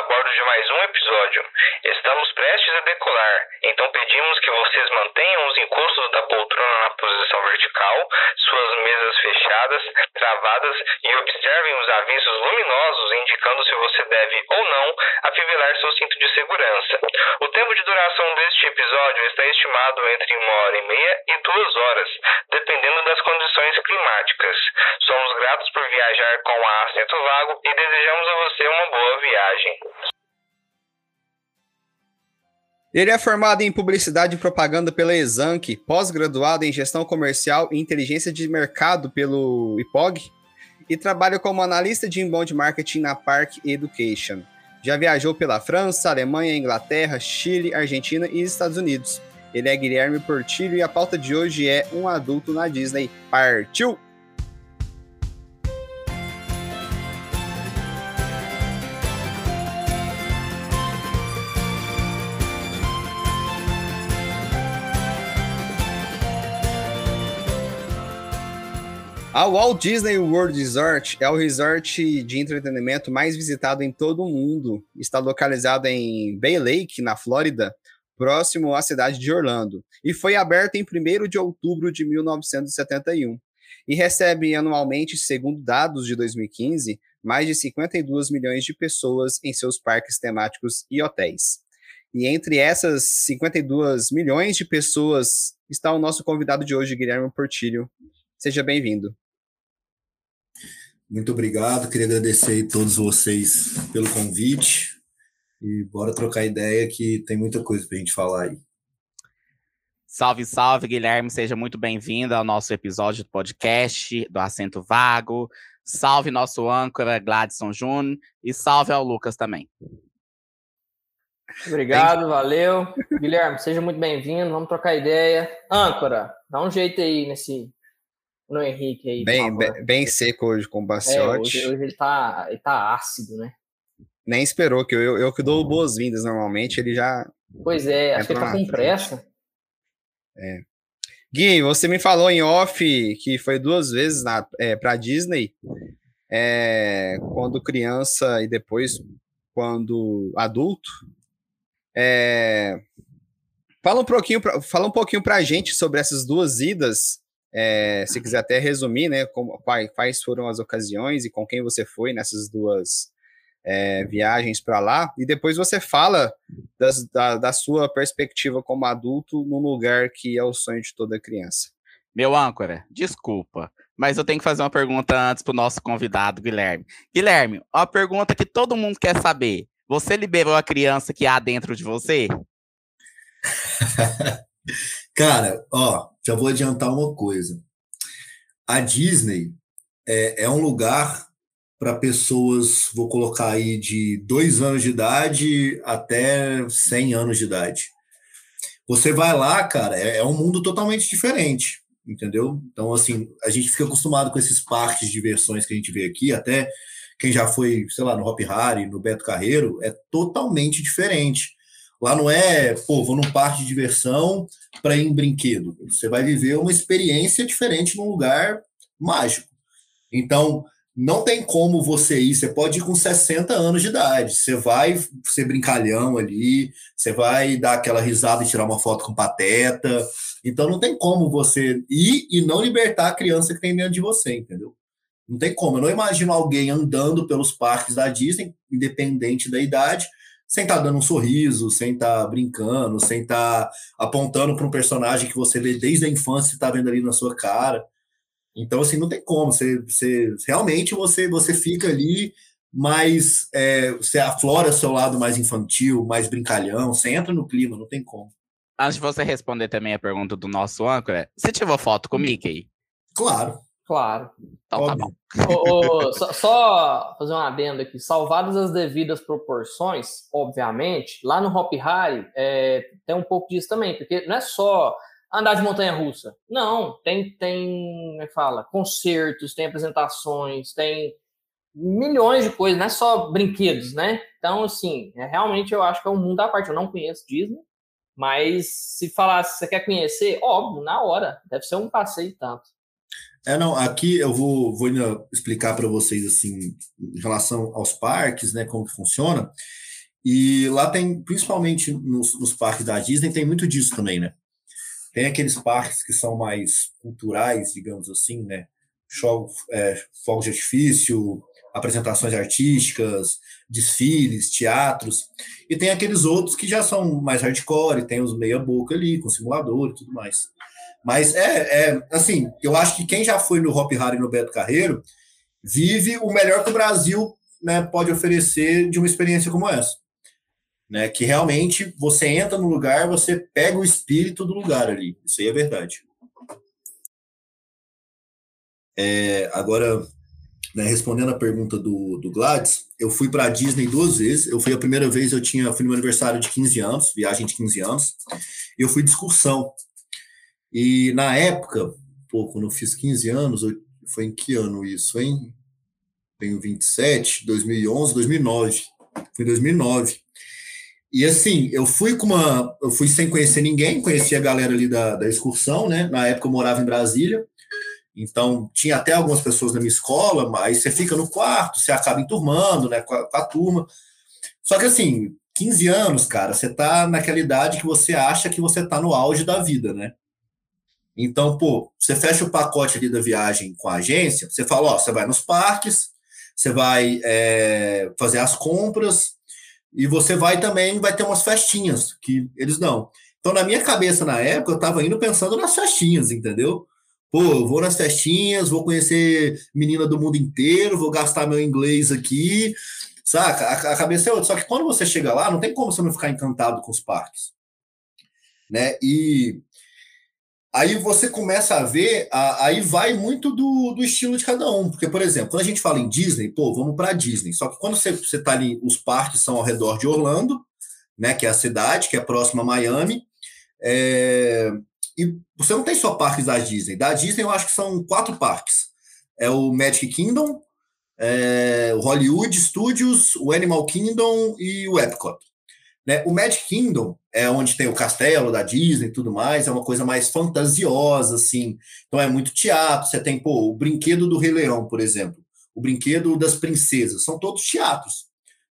a bordo de mais um episódio. Estamos prestes a decolar, então pedimos que vocês mantenham os encostos da poltrona na posição vertical, suas mesas fechadas, travadas e observem os avisos luminosos indicando se você deve ou não afivelar seu cinto de segurança. O tempo de duração deste episódio está estimado entre uma hora e meia e duas horas, dependendo das condições climáticas. Gratos por viajar com a Assento Vago e desejamos a você uma boa viagem. Ele é formado em Publicidade e Propaganda pela Exanc, pós-graduado em Gestão Comercial e Inteligência de Mercado pelo IPOG e trabalha como analista de inbound marketing na Park Education. Já viajou pela França, Alemanha, Inglaterra, Chile, Argentina e Estados Unidos. Ele é Guilherme Portilho e a pauta de hoje é Um Adulto na Disney. Partiu! A Walt Disney World Resort é o resort de entretenimento mais visitado em todo o mundo. Está localizado em Bay Lake, na Flórida, próximo à cidade de Orlando, e foi aberto em 1 de outubro de 1971. E recebe anualmente, segundo dados de 2015, mais de 52 milhões de pessoas em seus parques temáticos e hotéis. E entre essas 52 milhões de pessoas está o nosso convidado de hoje, Guilherme Portilho. Seja bem-vindo. Muito obrigado, queria agradecer a todos vocês pelo convite e bora trocar ideia que tem muita coisa para a gente falar aí. Salve, salve, Guilherme, seja muito bem-vindo ao nosso episódio do podcast do Assento Vago. Salve nosso âncora Gladson Júnior e salve ao Lucas também. Obrigado, valeu. Guilherme, seja muito bem-vindo, vamos trocar ideia. Âncora, dá um jeito aí nesse no Henrique aí. Bem, bem, bem, seco hoje com o Baciotti. É, hoje, hoje, ele, tá, ele tá ácido, né? Nem esperou, que eu, eu, eu que dou boas-vindas normalmente, ele já. Pois é, acho que ele tá com pressa. É. Gui, você me falou em off que foi duas vezes na, é, pra Disney, é, quando criança e depois quando adulto. É, fala um pouquinho, pra, fala um pouquinho pra gente sobre essas duas idas é, se quiser até resumir, né, como, quais foram as ocasiões e com quem você foi nessas duas é, viagens para lá, e depois você fala das, da, da, sua perspectiva como adulto num lugar que é o sonho de toda criança. Meu âncora, desculpa, mas eu tenho que fazer uma pergunta antes para o nosso convidado, Guilherme. Guilherme, uma pergunta que todo mundo quer saber. Você liberou a criança que há dentro de você? Cara, ó, já vou adiantar uma coisa. A Disney é, é um lugar para pessoas, vou colocar aí, de dois anos de idade até 100 anos de idade. Você vai lá, cara, é, é um mundo totalmente diferente, entendeu? Então, assim, a gente fica acostumado com esses parques de diversões que a gente vê aqui, até quem já foi, sei lá, no Hop Harry, no Beto Carreiro, é totalmente diferente. Lá não é, pô, vou num parque de diversão para ir em brinquedo. Você vai viver uma experiência diferente num lugar mágico. Então, não tem como você ir. Você pode ir com 60 anos de idade. Você vai ser brincalhão ali, você vai dar aquela risada e tirar uma foto com pateta. Então, não tem como você ir e não libertar a criança que tem dentro de você, entendeu? Não tem como. Eu não imagino alguém andando pelos parques da Disney, independente da idade, sem estar tá dando um sorriso, sem estar tá brincando, sem estar tá apontando para um personagem que você vê desde a infância e está vendo ali na sua cara. Então, assim, não tem como. Você, você realmente você, você fica ali mais. É, você aflora seu lado mais infantil, mais brincalhão, você entra no clima, não tem como. Antes de você responder também a pergunta do nosso âncora, você tirou foto com o Mickey? Claro. Claro. Então tá bom. só, só, fazer uma adenda aqui. Salvadas as devidas proporções, obviamente, lá no Hop Harry é, tem um pouco disso também, porque não é só andar de montanha russa. Não, tem, tem, como é que fala? Concertos, tem apresentações, tem milhões de coisas, não é só brinquedos, né? Então, assim, é, realmente eu acho que é um mundo à parte. Eu não conheço Disney, mas se falar, se você quer conhecer, óbvio, na hora. Deve ser um passeio tanto. É, não, aqui eu vou, vou explicar para vocês, assim, em relação aos parques, né, como que funciona. E lá tem, principalmente nos, nos parques da Disney, tem muito disso também, né? Tem aqueles parques que são mais culturais, digamos assim, né? É, fogos de artifício, apresentações artísticas, desfiles, teatros. E tem aqueles outros que já são mais hardcore, tem os meia-boca ali, com simulador e tudo mais. Mas é, é, assim, eu acho que quem já foi no Hop Harry no Beto Carreiro vive o melhor que o Brasil né, pode oferecer de uma experiência como essa. Né, que realmente você entra no lugar, você pega o espírito do lugar ali. Isso aí é verdade. É, agora, né, respondendo a pergunta do, do Gladys, eu fui para a Disney duas vezes. Eu fui a primeira vez, eu tinha fui no meu aniversário de 15 anos, viagem de 15 anos, e eu fui de excursão. E na época, pô, quando eu fiz 15 anos, foi em que ano isso, hein? Tenho 27, 2011, 2009. Foi em 2009. E assim, eu fui com uma. Eu fui sem conhecer ninguém, conheci a galera ali da, da excursão, né? Na época eu morava em Brasília. Então, tinha até algumas pessoas na minha escola, mas você fica no quarto, você acaba enturmando, né, com a, com a turma. Só que assim, 15 anos, cara, você tá naquela idade que você acha que você tá no auge da vida, né? Então, pô, você fecha o pacote ali da viagem com a agência, você fala, ó, você vai nos parques, você vai é, fazer as compras e você vai também, vai ter umas festinhas que eles dão. Então, na minha cabeça, na época, eu tava indo pensando nas festinhas, entendeu? Pô, eu vou nas festinhas, vou conhecer menina do mundo inteiro, vou gastar meu inglês aqui, saca? A, a cabeça é outra. Só que quando você chega lá, não tem como você não ficar encantado com os parques. Né? E aí você começa a ver, aí vai muito do, do estilo de cada um. Porque, por exemplo, quando a gente fala em Disney, pô, vamos para Disney. Só que quando você, você tá ali, os parques são ao redor de Orlando, né, que é a cidade, que é próxima a Miami. É, e você não tem só parques da Disney. Da Disney eu acho que são quatro parques. É o Magic Kingdom, é, o Hollywood Studios, o Animal Kingdom e o Epcot. Né? O Magic Kingdom é onde tem o castelo da Disney e tudo mais, é uma coisa mais fantasiosa, assim. Então é muito teatro. Você tem, pô, o brinquedo do Rei Leão, por exemplo, o brinquedo das princesas, são todos teatros,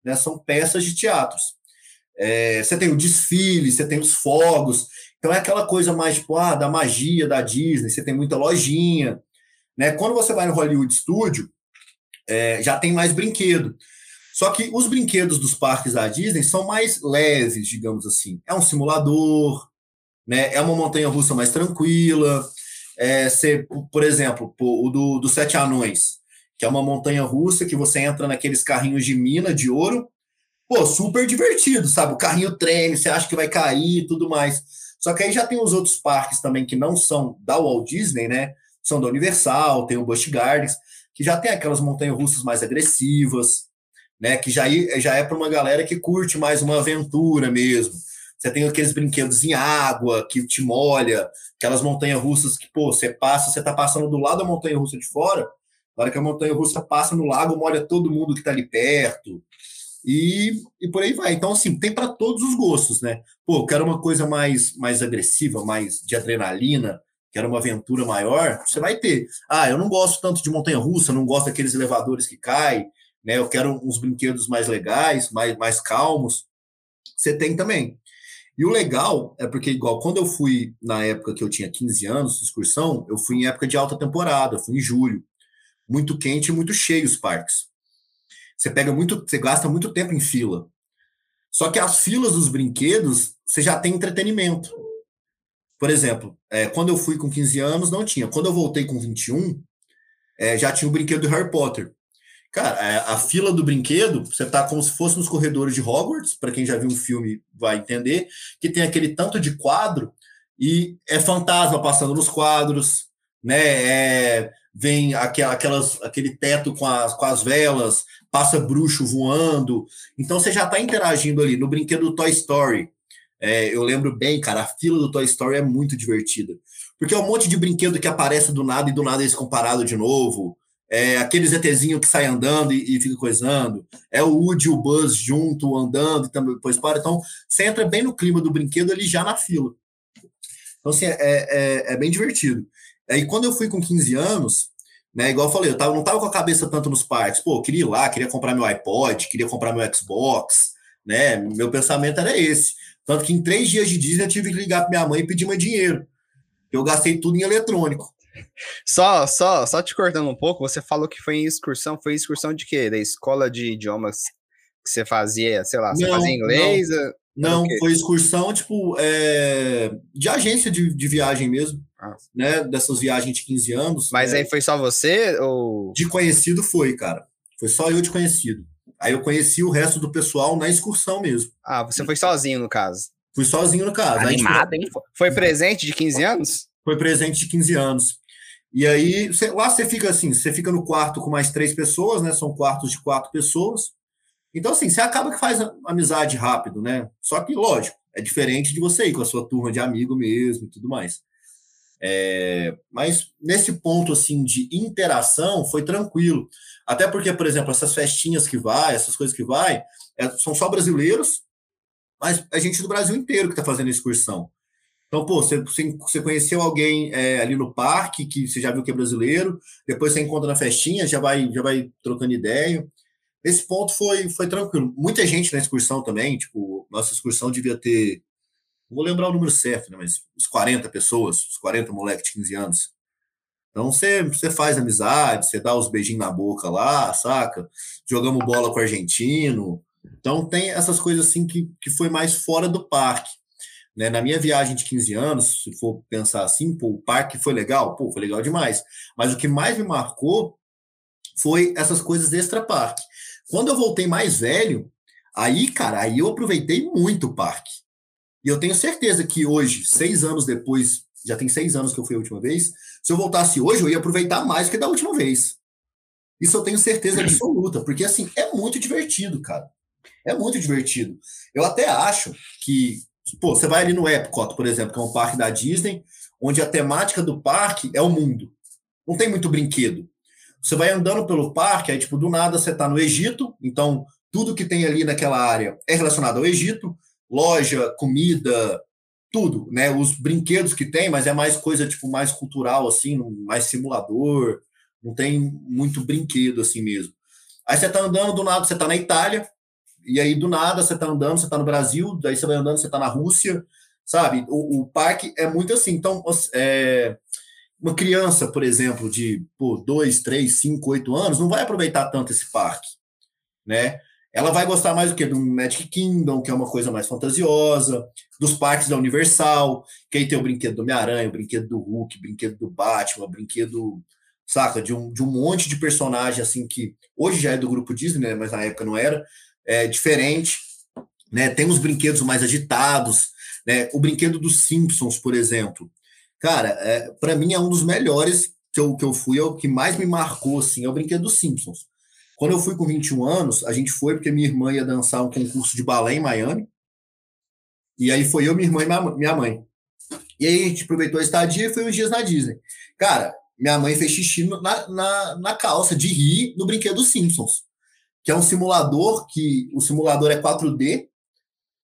né? São peças de teatros. É, você tem o desfile, você tem os fogos. Então é aquela coisa mais, tipo, ah, da magia da Disney, você tem muita lojinha. Né? Quando você vai no Hollywood Studio, é, já tem mais brinquedo. Só que os brinquedos dos parques da Disney são mais leves, digamos assim. É um simulador, né? É uma montanha russa mais tranquila. É, por exemplo, o do, do Sete Anões, que é uma montanha russa que você entra naqueles carrinhos de mina de ouro. Pô, super divertido, sabe? O carrinho treme, você acha que vai cair e tudo mais. Só que aí já tem os outros parques também que não são da Walt Disney, né? São da Universal, tem o Busch Gardens, que já tem aquelas montanhas russas mais agressivas, né? Que já, já é para uma galera que curte mais uma aventura mesmo. Você tem aqueles brinquedos em água que te molha, aquelas montanhas russas que, pô, você passa, você tá passando do lado da montanha russa de fora, na hora que a montanha russa passa no lago, molha todo mundo que tá ali perto. E, e por aí vai. Então, assim, tem para todos os gostos, né? Pô, quero uma coisa mais, mais agressiva, mais de adrenalina, quero uma aventura maior, você vai ter. Ah, eu não gosto tanto de montanha russa, não gosto daqueles elevadores que caem, né? Eu quero uns brinquedos mais legais, mais, mais calmos. Você tem também. E o legal é porque, igual, quando eu fui na época que eu tinha 15 anos, excursão, eu fui em época de alta temporada, fui em julho. Muito quente e muito cheio os parques. Você pega muito, você gasta muito tempo em fila. Só que as filas dos brinquedos, você já tem entretenimento. Por exemplo, é, quando eu fui com 15 anos, não tinha. Quando eu voltei com 21, é, já tinha o brinquedo do Harry Potter. Cara, é, a fila do brinquedo, você tá como se fosse nos corredores de Hogwarts, para quem já viu um filme vai entender, que tem aquele tanto de quadro e é fantasma passando nos quadros, né? É, vem aquelas, aquele teto com as, com as velas, passa bruxo voando. Então você já está interagindo ali no brinquedo do Toy Story. É, eu lembro bem, cara, a fila do Toy Story é muito divertida. Porque é um monte de brinquedo que aparece do nada e do nada eles comparado de novo é aquele ZTzinho que sai andando e, e, fica coisando, é o Woody e o Buzz junto, andando e também depois para. Então, você entra bem no clima do brinquedo ali já na fila. Então, assim, é, é, é bem divertido. Aí quando eu fui com 15 anos, né, igual eu falei, eu tava, não tava com a cabeça tanto nos parques. Pô, queria ir lá, queria comprar meu iPod, queria comprar meu Xbox, né? Meu pensamento era esse. Tanto que em três dias de Disney eu tive que ligar para minha mãe e pedir mais dinheiro. Eu gastei tudo em eletrônico. Só, só, só te cortando um pouco, você falou que foi em excursão. Foi excursão de quê? Da escola de idiomas que você fazia, sei lá, você Não, fazia inglês? não. Era Não, o quê? foi excursão, tipo, é, de agência de, de viagem mesmo, Ah. né? Dessas viagens de 15 anos. Mas né? aí foi só você ou De conhecido foi, cara. Foi só eu de conhecido. Aí eu conheci o resto do pessoal na excursão mesmo. Ah, você foi sozinho no caso. Fui sozinho no caso. Tipo, Animado, hein? Foi presente de 15 anos? foi presente de 15 anos. E aí, lá você fica assim, você fica no quarto com mais três pessoas, né? São quartos de quatro pessoas. Então, assim, você acaba que faz a- amizade rápido, né? Só que, lógico, é diferente de você ir com a sua turma de amigo mesmo e tudo mais. É, mas nesse ponto, assim, de interação, foi tranquilo. Até porque, por exemplo, essas festinhas que vai, essas coisas que vai, é- são só brasileiros, mas é gente do Brasil inteiro que está fazendo a excursão. Então, pô, você, você- conheceu alguém é, ali no parque, que você já viu que é brasileiro, depois você encontra na festinha, já vai, já vai trocando ideia. Esse ponto foi, foi tranquilo. Muita gente na excursão também, tipo, nossa excursão devia ter, vou lembrar o número certo, né, mas uns 40 pessoas, uns 40 moleques de 15 anos. Então você, você faz amizade, você dá os beijinhos na boca lá, saca? Jogamos bola com o argentino. Então tem essas coisas assim que, que foi mais fora do parque né? Na minha viagem de 15 anos, se for pensar assim, pô, o parque foi legal, pô, foi legal demais. Mas o que mais me marcou foi essas coisas extra parque. Quando eu voltei mais velho, aí, cara, aí eu aproveitei muito o parque. E eu tenho certeza que hoje, seis anos depois, já tem seis anos que eu fui a última vez, se eu voltasse hoje, eu ia aproveitar mais do que da última vez. Isso eu tenho certeza absoluta, porque assim, é muito divertido, cara. É muito divertido. Eu até acho que Pô, você vai ali no Epcot, por exemplo, que é um parque da Disney, onde a temática do parque é o mundo. Não tem muito brinquedo. Você vai andando pelo parque, aí, tipo, do nada você tá no Egito, então tudo que tem ali naquela área é relacionado ao Egito, loja, comida, tudo, né? Os brinquedos que tem, mas é mais coisa, tipo, mais cultural, assim, mais simulador, não tem muito brinquedo, assim mesmo. Aí você tá andando, do nada você tá na Itália, e aí, do nada, você tá andando, você tá no Brasil, daí você vai andando, você tá na Rússia, sabe? O, o parque é muito assim. Então, é, uma criança, por exemplo, de pô, dois, três, cinco, oito anos, não vai aproveitar tanto esse parque, né? Ela vai gostar mais do que do Magic Kingdom, que é uma coisa mais fantasiosa, dos parques da Universal, que aí tem o brinquedo do Homem-Aranha, o brinquedo do Hulk, o brinquedo do Batman, o brinquedo, saca, de um, de um monte de personagem, assim, que hoje já é do grupo Disney, né? Mas na época não era é, diferente, né? Tem os brinquedos mais agitados, né? O brinquedo dos Simpsons, por exemplo. Cara, é, para mim é um dos melhores que eu, que eu fui, é o que mais me marcou, assim, é o brinquedo dos Simpsons. Quando eu fui com 21 anos, a gente foi porque minha irmã ia dançar um concurso de balé em Miami. E aí foi eu, minha irmã e minha mãe. E aí a gente aproveitou a estadia e foi uns dias na Disney. Cara, minha mãe fez xixi na, na, na calça de rir no brinquedo dos Simpsons que é um simulador que o simulador é 4D.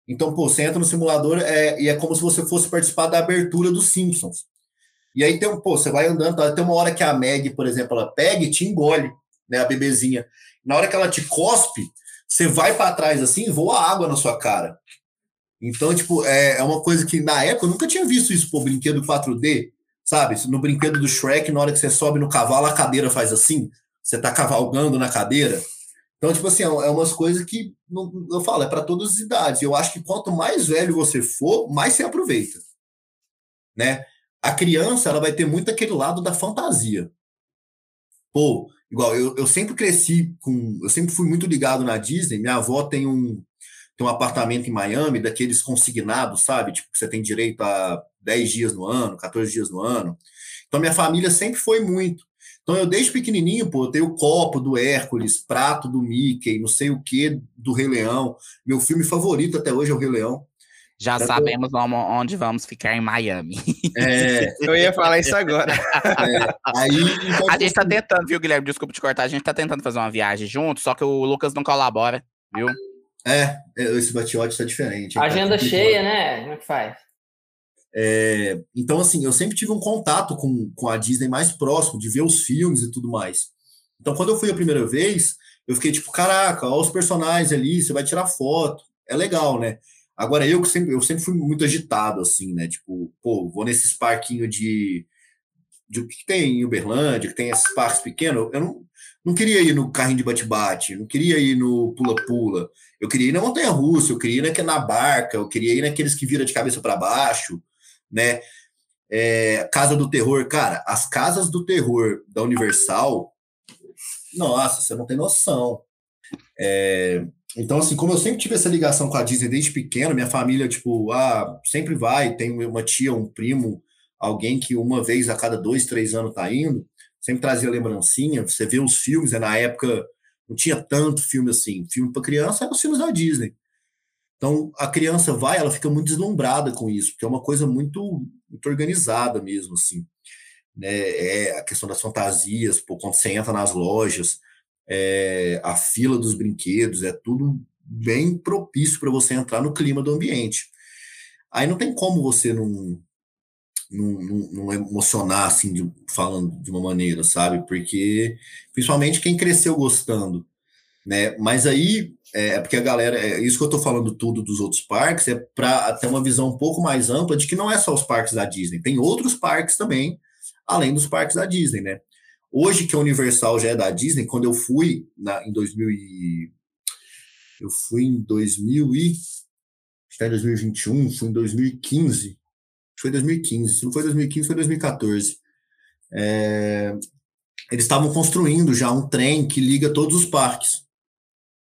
Então, pô, você entra no simulador é, e é como se você fosse participar da abertura dos Simpsons. E aí tem um, pô, você vai andando, tá, tem uma hora que a Meg, por exemplo, ela pega e te engole, né, a bebezinha. Na hora que ela te cospe, você vai para trás assim, voa água na sua cara. Então, tipo, é, é uma coisa que na época eu nunca tinha visto isso, pô, brinquedo 4D, sabe? No brinquedo do Shrek, na hora que você sobe no cavalo, a cadeira faz assim, você tá cavalgando na cadeira. Então, tipo assim, é umas coisas que não, eu falo, é para todas as idades. Eu acho que quanto mais velho você for, mais você aproveita. Né? A criança, ela vai ter muito aquele lado da fantasia. Pô, igual, eu, eu sempre cresci com. Eu sempre fui muito ligado na Disney. Minha avó tem um, tem um apartamento em Miami, daqueles consignados, sabe? Tipo, que você tem direito a 10 dias no ano, 14 dias no ano. Então, minha família sempre foi muito. Então, eu desde pequenininho, pô, eu tenho o copo do Hércules, prato do Mickey, não sei o que do Rei Leão. Meu filme favorito até hoje é o Rei Leão. Já tô- sabemos onde vamos ficar em Miami. É, Eu ia falar isso agora. é, aí, então, A gente tá assim, tentando, viu, Guilherme? Desculpa te cortar. A gente tá tentando fazer uma viagem junto, só que o Lucas não colabora, viu? é, é, esse batiote tá diferente. Agenda tá cheia, né? Como é que faz? É, então, assim, eu sempre tive um contato com, com a Disney mais próximo, de ver os filmes e tudo mais. Então, quando eu fui a primeira vez, eu fiquei tipo, caraca, olha os personagens ali, você vai tirar foto. É legal, né? Agora, eu que sempre, eu sempre fui muito agitado, assim, né? Tipo, pô, vou nesses parquinhos de, de que tem em Uberlândia, que tem esses parques pequenos, eu não, não queria ir no carrinho de bate-bate, não queria ir no pula-pula, eu queria ir na montanha-russa, eu queria ir na, na barca, eu queria ir naqueles que vira de cabeça para baixo, né? É, Casa do Terror, cara, as casas do terror da Universal, nossa, você não tem noção. É, então, assim, como eu sempre tive essa ligação com a Disney desde pequeno, minha família, tipo, ah, sempre vai, tem uma tia, um primo, alguém que uma vez a cada dois, três anos tá indo, sempre trazia lembrancinha, você vê os filmes, né, na época não tinha tanto filme assim, filme para criança eram os filmes da Disney. Então, a criança vai, ela fica muito deslumbrada com isso, porque é uma coisa muito, muito organizada mesmo, assim. Né? É a questão das fantasias, pô, quando você entra nas lojas, é, a fila dos brinquedos, é tudo bem propício para você entrar no clima do ambiente. Aí não tem como você não, não, não, não emocionar, assim, de, falando de uma maneira, sabe? Porque, principalmente quem cresceu gostando, né? Mas aí é, é porque a galera, é isso que eu tô falando tudo dos outros parques, é para ter uma visão um pouco mais ampla de que não é só os parques da Disney, tem outros parques também, além dos parques da Disney, né? Hoje que a Universal já é da Disney, quando eu fui na, em 2000 e, eu fui em 2000 e está em 2021, fui em 2015, foi 2015, se não foi 2015, foi 2014. É, eles estavam construindo já um trem que liga todos os parques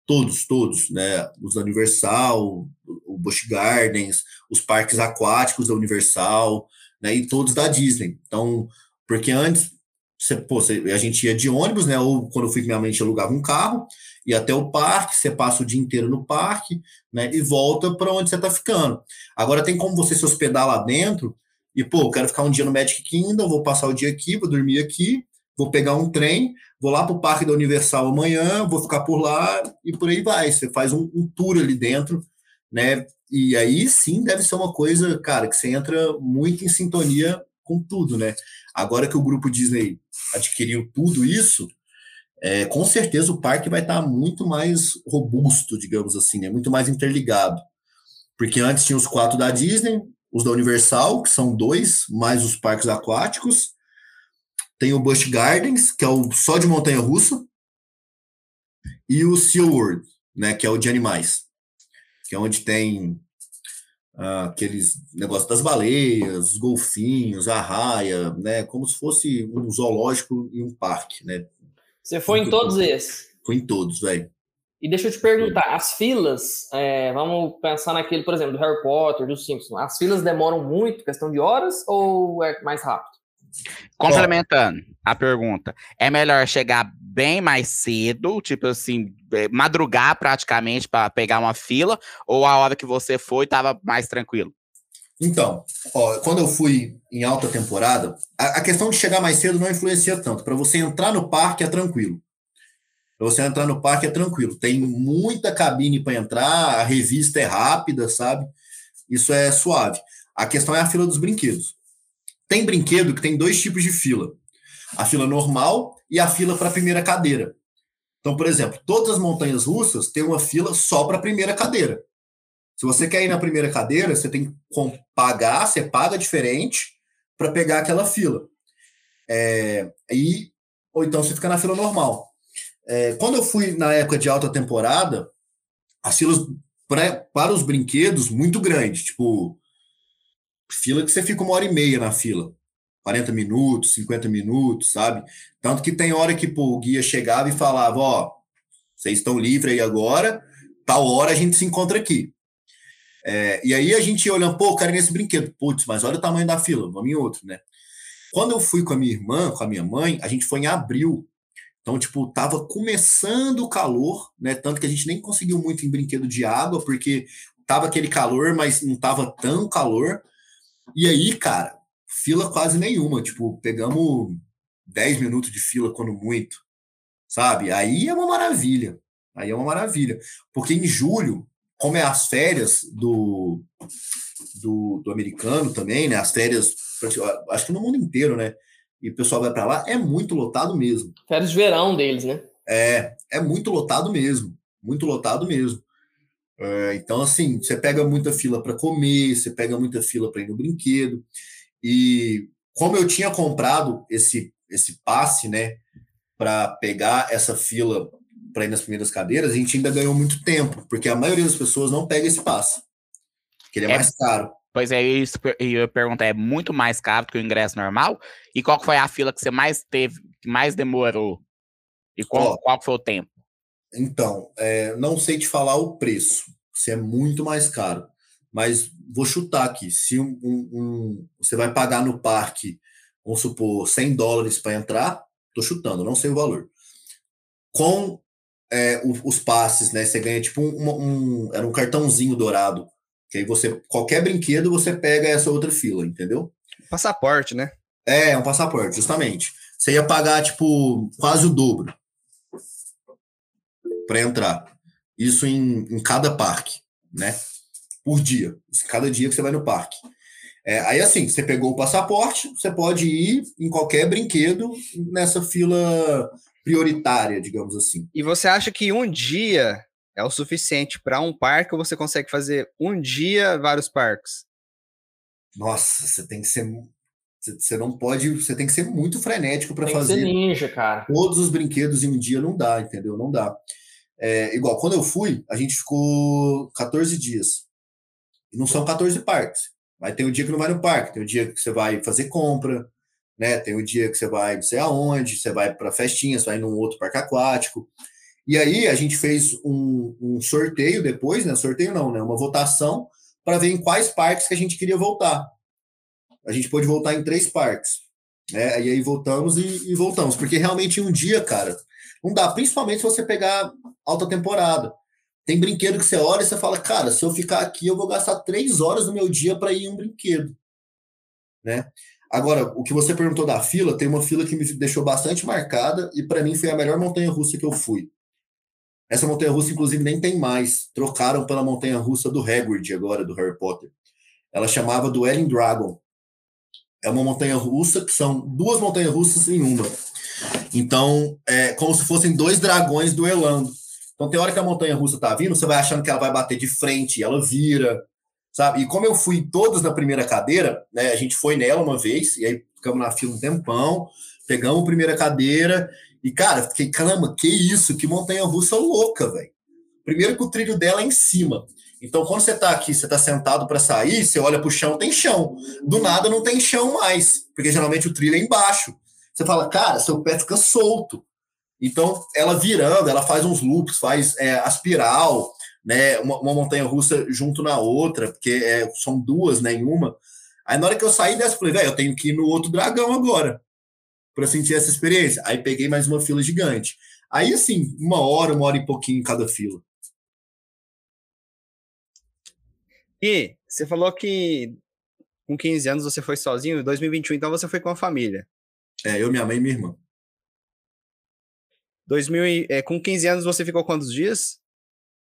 todos, todos, né? Os Universal, o Busch Gardens, os parques aquáticos da Universal, né? E todos da Disney. Então, porque antes você, pô, você, a gente ia de ônibus, né? Ou quando eu fui com minha mãe, a alugava um carro, ia até o parque, você passa o dia inteiro no parque, né? E volta para onde você tá ficando. Agora tem como você se hospedar lá dentro e, pô, eu quero ficar um dia no Magic Kingdom, vou passar o dia aqui, vou dormir aqui, vou pegar um trem, vou lá para o Parque da Universal amanhã, vou ficar por lá e por aí vai. Você faz um, um, tour ali dentro, né? E aí sim deve ser uma coisa, cara, que você entra muito em sintonia com tudo, né? Agora que o grupo Disney adquiriu tudo isso, é, com certeza o parque vai estar muito mais robusto, digamos assim, né? Muito mais interligado. Porque antes tinha os quatro da Disney, os da Universal, que são dois, mais os parques aquáticos, tem o Busch Gardens, que é o só de montanha russa, e o SeaWorld, né, que é o de animais, que é onde tem ah, aqueles negócios das baleias, os golfinhos, a raia, né, como se fosse um zoológico e um parque, né. Você foi em todos esses? Foi em todos, velho. E deixa eu te perguntar, as filas, é, vamos pensar naquele, por exemplo, do Harry Potter, do Simpsons, as filas demoram muito, questão de horas, ou é mais rápido? Complementando a pergunta, é melhor chegar bem mais cedo, tipo assim, é, madrugar praticamente para pegar uma fila, ou a hora que você foi estava mais tranquilo? Então, ó, quando eu fui em alta temporada, a, a, questão de chegar mais cedo não influencia tanto. Para você entrar no parque é tranquilo. Para você entrar no parque é tranquilo. Tem muita cabine para entrar, a revista é rápida, sabe? Isso é suave. A questão é a fila dos brinquedos. Tem brinquedo que tem dois tipos de fila: a fila normal e a fila para a primeira cadeira. Então, por exemplo, todas as montanhas russas têm uma fila só para a primeira cadeira. Se você quer ir na primeira cadeira, você tem que pagar, você paga diferente para pegar aquela fila. É, e, ou então você fica na fila normal. É, quando eu fui na época de alta temporada, as filas para os brinquedos muito grandes, tipo fila que você fica uma hora e meia na fila. 40 minutos, 50 minutos, sabe? Tanto que tem hora que pô, o guia chegava e falava: Ó, vocês estão livres aí agora, tal hora a gente se encontra aqui. É, e aí a gente ia olhando, pô, quero nesse brinquedo. Putz, mas olha o tamanho da fila, vamos em outro, né? Quando eu fui com a minha irmã, com a minha mãe, a gente foi em abril. Então, tipo, tava começando o calor, né? Tanto que a gente nem conseguiu muito em brinquedo de água, porque tava aquele calor, mas não tava tão calor. E aí, cara, fila quase nenhuma. Tipo, pegamos 10 minutos de fila quando muito, sabe? Aí é uma maravilha. Aí é uma maravilha. Porque em julho, como é as férias do, do, do americano também, né? As férias, acho que no mundo inteiro, né? E o pessoal vai para lá, é muito lotado mesmo. Férias de verão deles, né? É, é muito lotado mesmo. Muito lotado mesmo. É, então, assim, você pega muita fila para comer, você pega muita fila para ir no brinquedo. E como eu tinha comprado esse, esse passe, né, para pegar essa fila para ir nas primeiras cadeiras, a gente ainda ganhou muito tempo, porque a maioria das pessoas não pega esse passe, porque ele é, é mais caro. Pois é, isso eu ia perguntar, é muito mais caro do que o ingresso normal? E qual foi a fila que você mais teve, que mais demorou? E qual, Ó, qual foi o tempo? Então, é, não sei te falar o preço, se é muito mais caro, mas vou chutar aqui, se um, um, um você vai pagar no parque, vamos supor, 100 dólares para entrar, tô chutando, não sei o valor. Com é, os passes, né? Você ganha tipo um, um, era um cartãozinho dourado. Que aí você, qualquer brinquedo, você pega essa outra fila, entendeu? Passaporte, né? É, um passaporte, justamente. Você ia pagar, tipo, quase o dobro para entrar. Isso em, em cada parque, né? Por dia. Cada dia que você vai no parque. É, aí, assim, você pegou o passaporte, você pode ir em qualquer brinquedo nessa fila prioritária, digamos assim. E você acha que um dia é o suficiente para um parque ou você consegue fazer um dia vários parques? Nossa, você tem que ser. Você não pode. Você tem que ser muito frenético para fazer. Tem que ser ninja, cara. Todos os brinquedos em um dia não dá, entendeu? Não dá. É, igual, quando eu fui, a gente ficou 14 dias. E não são 14 parques. Mas tem o dia que não vai no parque, tem o dia que você vai fazer compra, né? Tem o dia que você vai não sei aonde, você vai para festinha, você vai num outro parque aquático. E aí a gente fez um, um sorteio depois, né? Sorteio não, né? Uma votação para ver em quais parques que a gente queria voltar. A gente pôde voltar em três parques. Né? E aí voltamos e, e voltamos. Porque realmente um dia, cara, não dá. Principalmente se você pegar alta temporada. Tem brinquedo que você olha e você fala, cara, se eu ficar aqui, eu vou gastar três horas do meu dia para ir em um brinquedo. Né? Agora, o que você perguntou da fila, tem uma fila que me deixou bastante marcada e para mim foi a melhor montanha russa que eu fui. Essa montanha russa, inclusive, nem tem mais. Trocaram pela montanha russa do Hagrid agora, do Harry Potter. Ela chamava do Ellen Dragon. É uma montanha russa que são duas montanhas russas em uma. Então, é como se fossem dois dragões duelando. Então, tem hora que a montanha russa tá vindo, você vai achando que ela vai bater de frente, ela vira sabe? E como eu fui todos na primeira cadeira, né? A gente foi nela uma vez, e aí ficamos na fila um tempão, pegamos a primeira cadeira, e, cara, fiquei, caramba, que isso, que montanha russa louca, velho. Primeiro que o trilho dela é em cima. Então, quando você tá aqui, você tá sentado para sair, você olha pro chão, tem chão. Do nada não tem chão mais, porque geralmente o trilho é embaixo. Você fala, cara, seu pé fica solto. Então, ela virando, ela faz uns loops, faz é, a espiral, né, uma, uma montanha russa junto na outra, porque é, são duas, né, em uma. Aí na hora que eu saí dessa, eu falei, velho, eu tenho que ir no outro dragão agora, para sentir essa experiência. Aí peguei mais uma fila gigante. Aí, assim, uma hora, uma hora e pouquinho em cada fila. E você falou que com 15 anos você foi sozinho, em 2021 então você foi com a família. É, eu, minha mãe e minha irmã. 2000, é, com 15 anos você ficou quantos dias?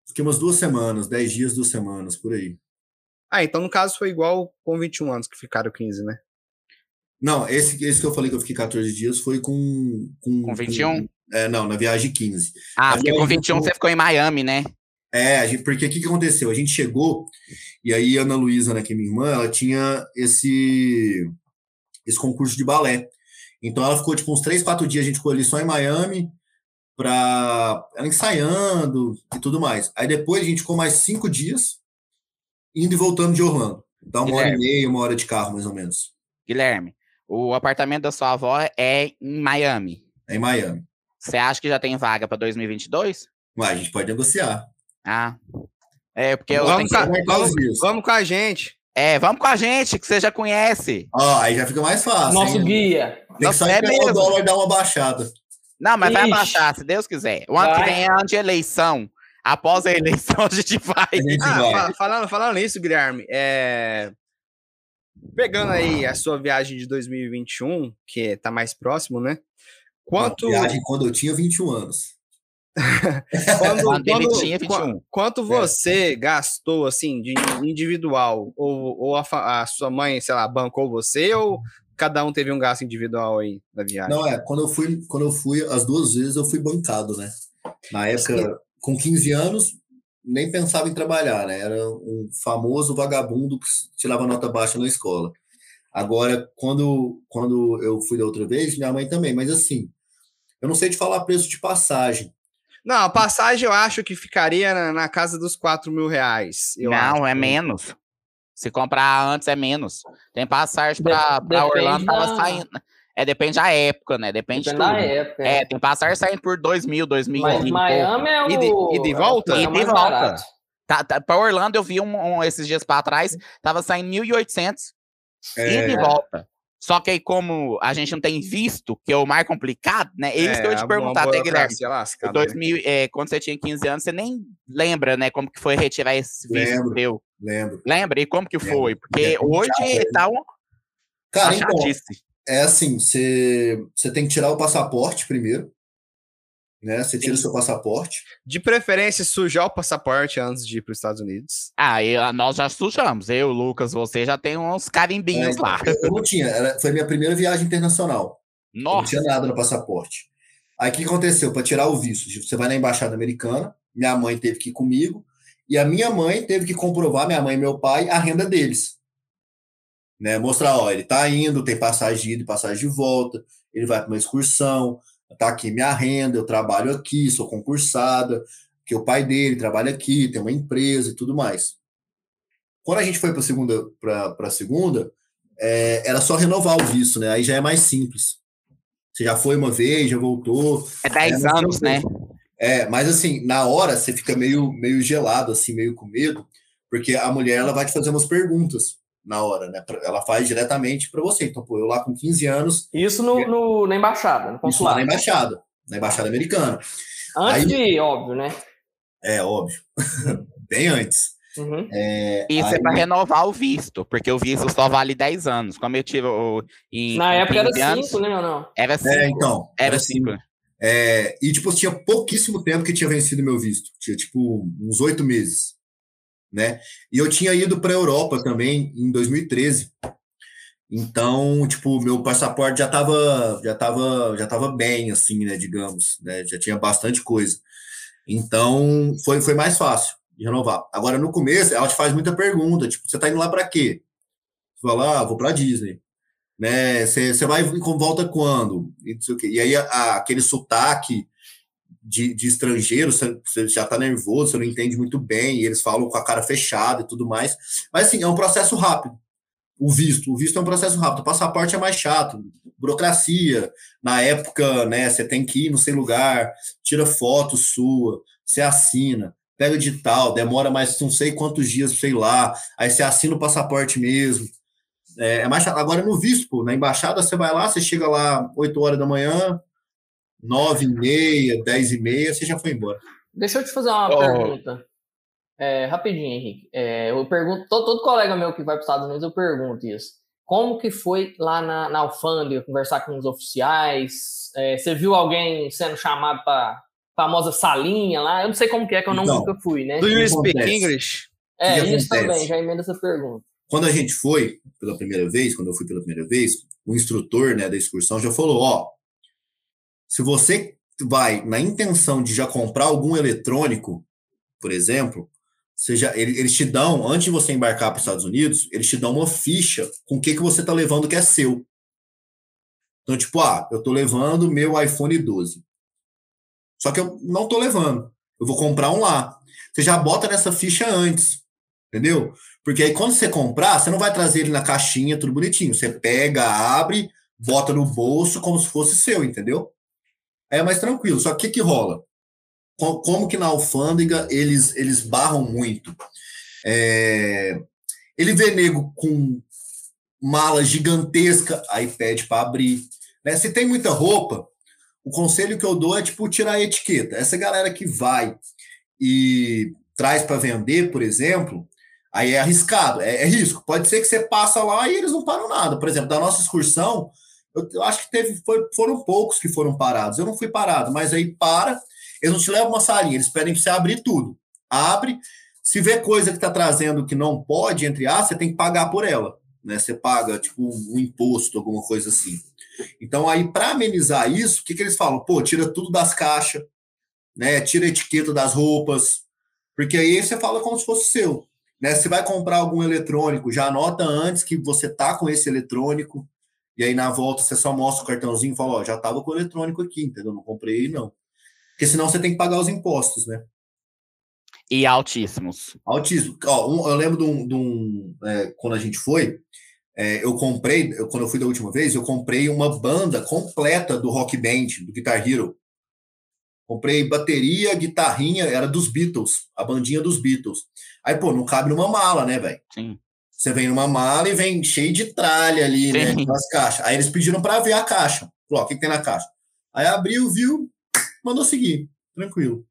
Fiquei umas duas semanas, dez dias, duas semanas, por aí. Ah, então no caso foi igual com 21 anos que ficaram 15, né? Não, esse, esse que eu falei que eu fiquei 14 dias foi com. Com, com 21? Com, é, não, na viagem 15. Ah, porque com 21 ficou... você ficou em Miami, né? É, gente, porque o que, que aconteceu? A gente chegou, e aí a Ana Luísa, né, que é minha irmã, ela tinha esse, esse concurso de balé. Então ela ficou tipo uns três, quatro dias, a gente ficou ali só em Miami, para ela ensaiando e tudo mais. Aí depois a gente ficou mais cinco dias indo e voltando de Orlando. Dá uma Guilherme. hora e meia, uma hora de carro, mais ou menos. Guilherme, o apartamento da sua avó é em Miami. É em Miami. Você acha que já tem vaga para 2022? Ué, a gente pode negociar. Ah. É, porque eu vamos, tenho que... vamos, vamos com a gente. É, vamos com a gente, que você já conhece. Ó, aí já fica mais fácil. Nosso hein? guia. Tem que só é esperar o dólar dar uma baixada. Não, mas Ixi. vai baixar, se Deus quiser. O ano vai. que vem é ano de eleição. Após a eleição, a gente vai. A gente ah, vai. Falando, falando nisso, Guilherme, é... pegando aí a sua viagem de 2021, que tá mais próximo, né? Quanto. Uma viagem quando eu tinha 21 anos. quando, Quando ele quando- tinha 21. Qu- Quanto você gastou, assim, de individual? Ou, ou a, a sua mãe, sei lá, bancou você? Ou cada um teve um gasto individual aí na viagem? Não, é, quando eu fui, quando eu fui, as duas vezes eu fui bancado, né? Na época, com 15 anos, nem pensava em trabalhar, né? Era um famoso vagabundo que tirava nota baixa na escola. Agora, quando, quando eu fui da outra vez, minha mãe também, mas assim, eu não sei te falar preço de passagem. Não, a passagem eu acho que ficaria na, na casa dos 4 mil reais. eu não, acho. é menos. Se comprar antes é menos. Tem passagem De- pra, pra depende Orlando, tava da- saindo. É, depende da época, né? Depende, Depende de da tudo. época. É, tem passagem saindo por 2 mil, 2 mil. Mas e Miami é o. E de- e de volta? é E de volta. barato. Tá, tá, pra Orlando, eu vi um, um esses dias pra trás, tava saindo 1.800 É, e de volta. Só que aí, como a gente não tem visto, que é o mais complicado, né? É isso que eu ia te perguntar, até, Guilherme. lascada, Em né? 2000, é, quando você tinha 15 anos, você nem lembra, né? Como que foi retirar esse visto Lembro. lembro. Lembra? E como que Lembro. foi? Porque É, hoje chato, tá um Cara, então, é assim, você, você tem que tirar o passaporte primeiro, né? Você tira o seu passaporte. De preferência, sujar o passaporte antes de ir para os Estados Unidos. Ah, e, ah, nós já sujamos. Eu, Lucas, você já tem uns carimbinhos É, lá. Eu, eu não tinha, era, foi minha primeira viagem internacional. Eu Não Nossa, tinha nada no passaporte. Aí o que aconteceu? Para tirar o visto, você vai na embaixada americana, minha mãe teve que ir comigo, e a minha mãe teve que comprovar, minha mãe e meu pai, a renda deles. Né? Mostrar, ó, ele tá indo, tem passagem de ida e passagem de volta, ele vai para uma excursão, tá aqui minha renda, eu trabalho aqui, sou concursada, que o pai dele trabalha aqui, tem uma empresa e tudo mais. Quando a gente foi para segunda, para segunda, é, era só renovar o visto, né? Aí já é mais simples. Você já foi uma vez, já voltou. é 10 é, anos, né? É, mas assim, na hora você fica meio, meio gelado, assim, meio com medo, porque a mulher ela vai te fazer umas perguntas na hora, né? Ela faz diretamente para você. Então, pô, eu lá com 15 anos, Isso no, no- na embaixada, no isso lá consulado. na embaixada, na embaixada americana. Antes Aí- de ir, óbvio, né? É óbvio. Bem antes. Uhum. É, Isso aí- é para renovar o visto, porque o visto só vale 10 anos. Como eu tive o, em, Na em época era 15 anos, 5, né, ou não? Era 5. É, então. Era assim, 5. É, e, tipo, tinha pouquíssimo tempo que tinha vencido meu visto. Tinha, tipo, uns oito meses. Né? E eu tinha ido para a Europa também em 2013. Então, tipo, meu passaporte já estava já tava, já tava bem, assim, né, digamos. Né? Já tinha bastante coisa. Então, foi, foi mais fácil de renovar. Agora, no começo, ela te faz muita pergunta. Tipo, você tá indo lá para quê? Você fala, ah, vou para Disney né? Você você vai com volta quando? E, não sei o quê. e aí a- aquele sotaque de, de estrangeiro, você já tá nervoso, você não entende muito bem, e eles falam com a cara fechada e tudo mais. Mas assim, é um processo rápido. O visto, o visto é um processo rápido. O passaporte é mais chato, burocracia. Na época, né, você tem que ir no seu lugar, tira foto sua, você assina, pega digital, demora mais não sei quantos dias, sei lá, aí você assina o passaporte mesmo. É, é mais chato. Agora no visto, pô, na embaixada você vai lá, você chega lá 8 horas da manhã, 9 e meia, 10 e meia, você já foi embora. Deixa eu te fazer uma Ô. pergunta. É, rapidinho, Henrique. É, eu pergunto, todo, todo colega meu que vai para os Estados Unidos, eu pergunto isso. Como que foi lá na, na alfândega conversar com os oficiais? É, você viu alguém sendo chamado para famosa salinha lá? Eu não sei como que é, que eu não, Então, nunca fui, né? Do you speak acontece? English? É, isso acontece? também, já emenda essa pergunta. Quando a gente foi pela primeira vez, quando eu fui pela primeira vez, o instrutor né, da excursão já falou: ó, se você vai na intenção de já comprar algum eletrônico, por exemplo, seja, ele- eles te dão, antes de você embarcar para os Estados Unidos, eles te dão uma ficha com o que, que você está levando que é seu. Então, tipo, ah, eu estou levando meu iPhone 12. Só que eu não estou levando. Eu vou comprar um lá. Você já bota nessa ficha antes. Entendeu? Porque aí quando você comprar, você não vai trazer ele na caixinha, tudo bonitinho. Você pega, abre, bota no bolso como se fosse seu, entendeu? É mais tranquilo. Só que o que, que rola? Co- Como que na alfândega eles, eles barram muito? É, Ele vê nego com mala gigantesca, aí pede para abrir. Né? Se tem muita roupa, o conselho que eu dou é tipo tirar a etiqueta. Essa galera que vai e traz para vender, por exemplo, aí é arriscado, é, é risco. Pode ser que você passa lá e eles não param nada. Por exemplo, da nossa excursão, eu, eu acho que teve, foi- foram poucos que foram parados. Eu não fui parado, mas aí para. Eles não te levam uma salinha, eles pedem para você abrir tudo. Abre, se vê coisa que está trazendo que não pode, entre aspas, você tem que pagar por ela. Né? Você paga, tipo, um imposto, alguma coisa assim. Então, aí, para amenizar isso, o que, que eles falam? Pô, tira tudo das caixas, né? Tira a etiqueta das roupas, porque aí você fala como se fosse seu. Né? Você vai comprar algum eletrônico, já anota antes que você tá com esse eletrônico, e aí na volta você só mostra o cartãozinho e fala, ó, já tava com o eletrônico aqui, entendeu? Não comprei não. Porque senão você tem que pagar os impostos, né? E altíssimos. Altíssimo. Ó, um, eu lembro de um. De um é, quando a gente foi, é, eu comprei, eu, quando eu fui da última vez, eu comprei uma banda completa do Rock Band, do Guitar Hero. Comprei bateria, guitarrinha, era dos Beatles, a bandinha dos Beatles. Aí, pô, não cabe numa mala, né, velho? Sim. Você vem numa mala e vem cheio de tralha ali, né? Sim. Nas caixas. Aí eles pediram para ver a caixa. Falou, o que, que tem na caixa? Aí abriu, viu, mandou seguir. Tranquilo.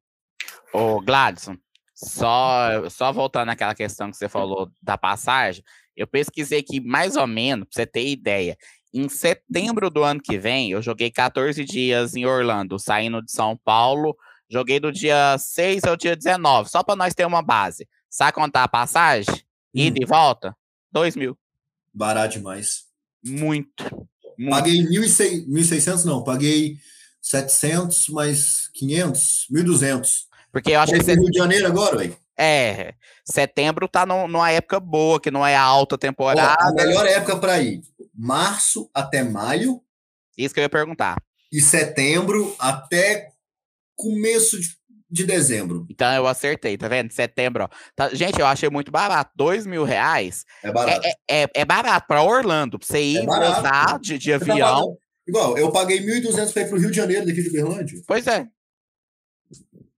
Ô, Gladson, só, só voltando àquela questão que você falou da passagem, eu pesquisei aqui mais ou menos, pra você ter ideia. Em setembro do ano que vem, eu joguei 14 dias em Orlando, saindo de São Paulo. Joguei do dia 6 ao dia 19, só para nós ter uma base. Sabe contar a passagem? Ida Hum. e volta? 2 mil. Barato demais. Muito. muito. Paguei 1.600, 1.600 não, paguei 700 mais 500, 1.200. Porque eu acho que Esse Rio de Janeiro agora, velho. É, setembro tá num- numa época boa, que não é a alta Ó, temporada. A melhor época para ir, março até maio Isso que eu ia perguntar. e setembro até começo de, de dezembro. Então eu acertei, tá vendo? Setembro, ó. Tá- gente, eu achei muito barato. Dois mil reais É barato. é, é, é barato pra Orlando, pra você ir É barato. voltar de, de tá avião. Igual, eu paguei 1.200 para ir pro Rio de Janeiro daqui de Berlândia. Pois é,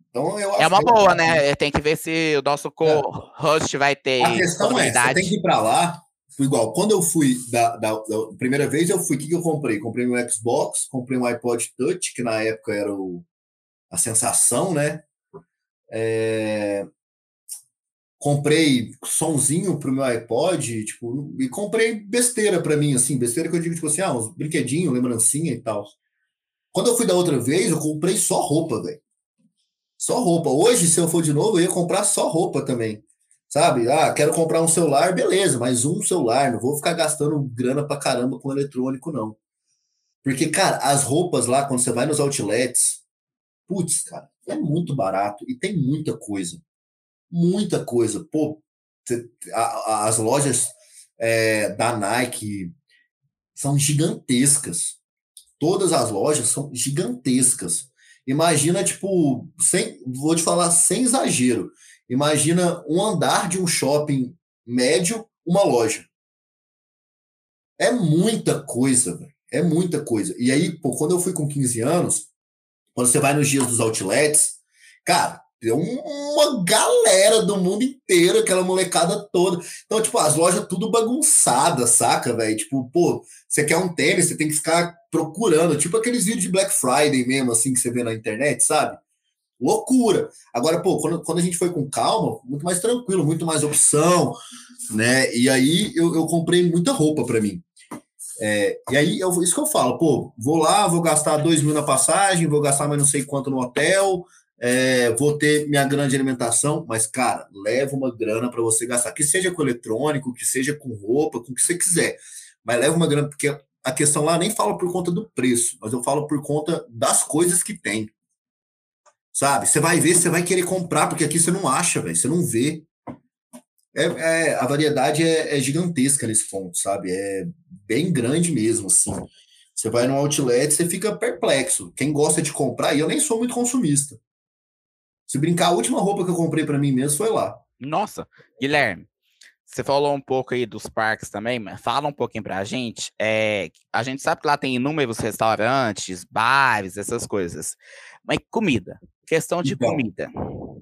Então eu é uma boa, né? Tem que ver se o nosso co-host vai ter A questão é, você tem que ir para lá. Igual, quando eu fui da, da- da primeira vez, eu fui, o que, que eu comprei? Comprei um Xbox, comprei um iPod Touch, que na época era o, a sensação, né? É, comprei sonzinho pro meu iPod, tipo, e comprei besteira para mim, assim, besteira que eu digo, tipo assim, ah, uns brinquedinhos, lembrancinha e tal. Quando eu fui da outra vez, eu comprei só roupa, velho. Só roupa. Hoje, se eu for de novo, eu ia comprar só roupa também. Sabe? Ah, quero comprar um celular, beleza, mas um celular, não vou ficar gastando grana pra caramba com eletrônico, não. Porque, cara, as roupas lá, quando você vai nos outlets, putz, cara, é muito barato e tem muita coisa. Muita coisa. Pô, as lojas é, da Nike são gigantescas. Todas as lojas são gigantescas. Imagina, tipo, sem, vou te falar sem exagero. Imagina um andar de um shopping médio, uma loja. É muita coisa, velho. É muita coisa. E aí, pô, quando eu fui com 15 anos, quando você vai nos dias dos outlets, cara, tem um- uma galera do mundo inteiro, aquela molecada toda. Então, tipo, as lojas tudo bagunçadas, saca, velho? Tipo, pô, você quer um tênis, você tem que ficar procurando, tipo aqueles vídeos de Black Friday mesmo, assim, que você vê na internet, sabe? Loucura. Agora, pô, quando, quando a gente foi com calma, muito mais tranquilo, muito mais opção, né? E aí eu, eu comprei muita roupa para mim. É, e aí, eu, isso que eu falo, pô, vou lá, vou gastar dois mil na passagem, vou gastar mais não sei quanto no hotel, é, vou ter minha grande alimentação, mas, cara, leva uma grana para você gastar, que seja com eletrônico, que seja com roupa, com o que você quiser, mas leva uma grana, porque a questão lá nem fala por conta do preço, mas eu falo por conta das coisas que tem. Sabe? Você vai ver, você vai querer comprar, porque aqui você não acha, velho, você não vê. É, é, a variedade é, é gigantesca nesse ponto, sabe? É bem grande mesmo, assim. Você vai no outlet, você fica perplexo. Quem gosta de comprar, e eu nem sou muito consumista. Se brincar, a última roupa que eu comprei para mim mesmo foi lá. Nossa, Guilherme, você falou um pouco aí dos parques também, mas fala um pouquinho pra gente. É, a gente sabe que lá tem inúmeros restaurantes, bares, essas coisas. Mas comida, questão de Então, comida.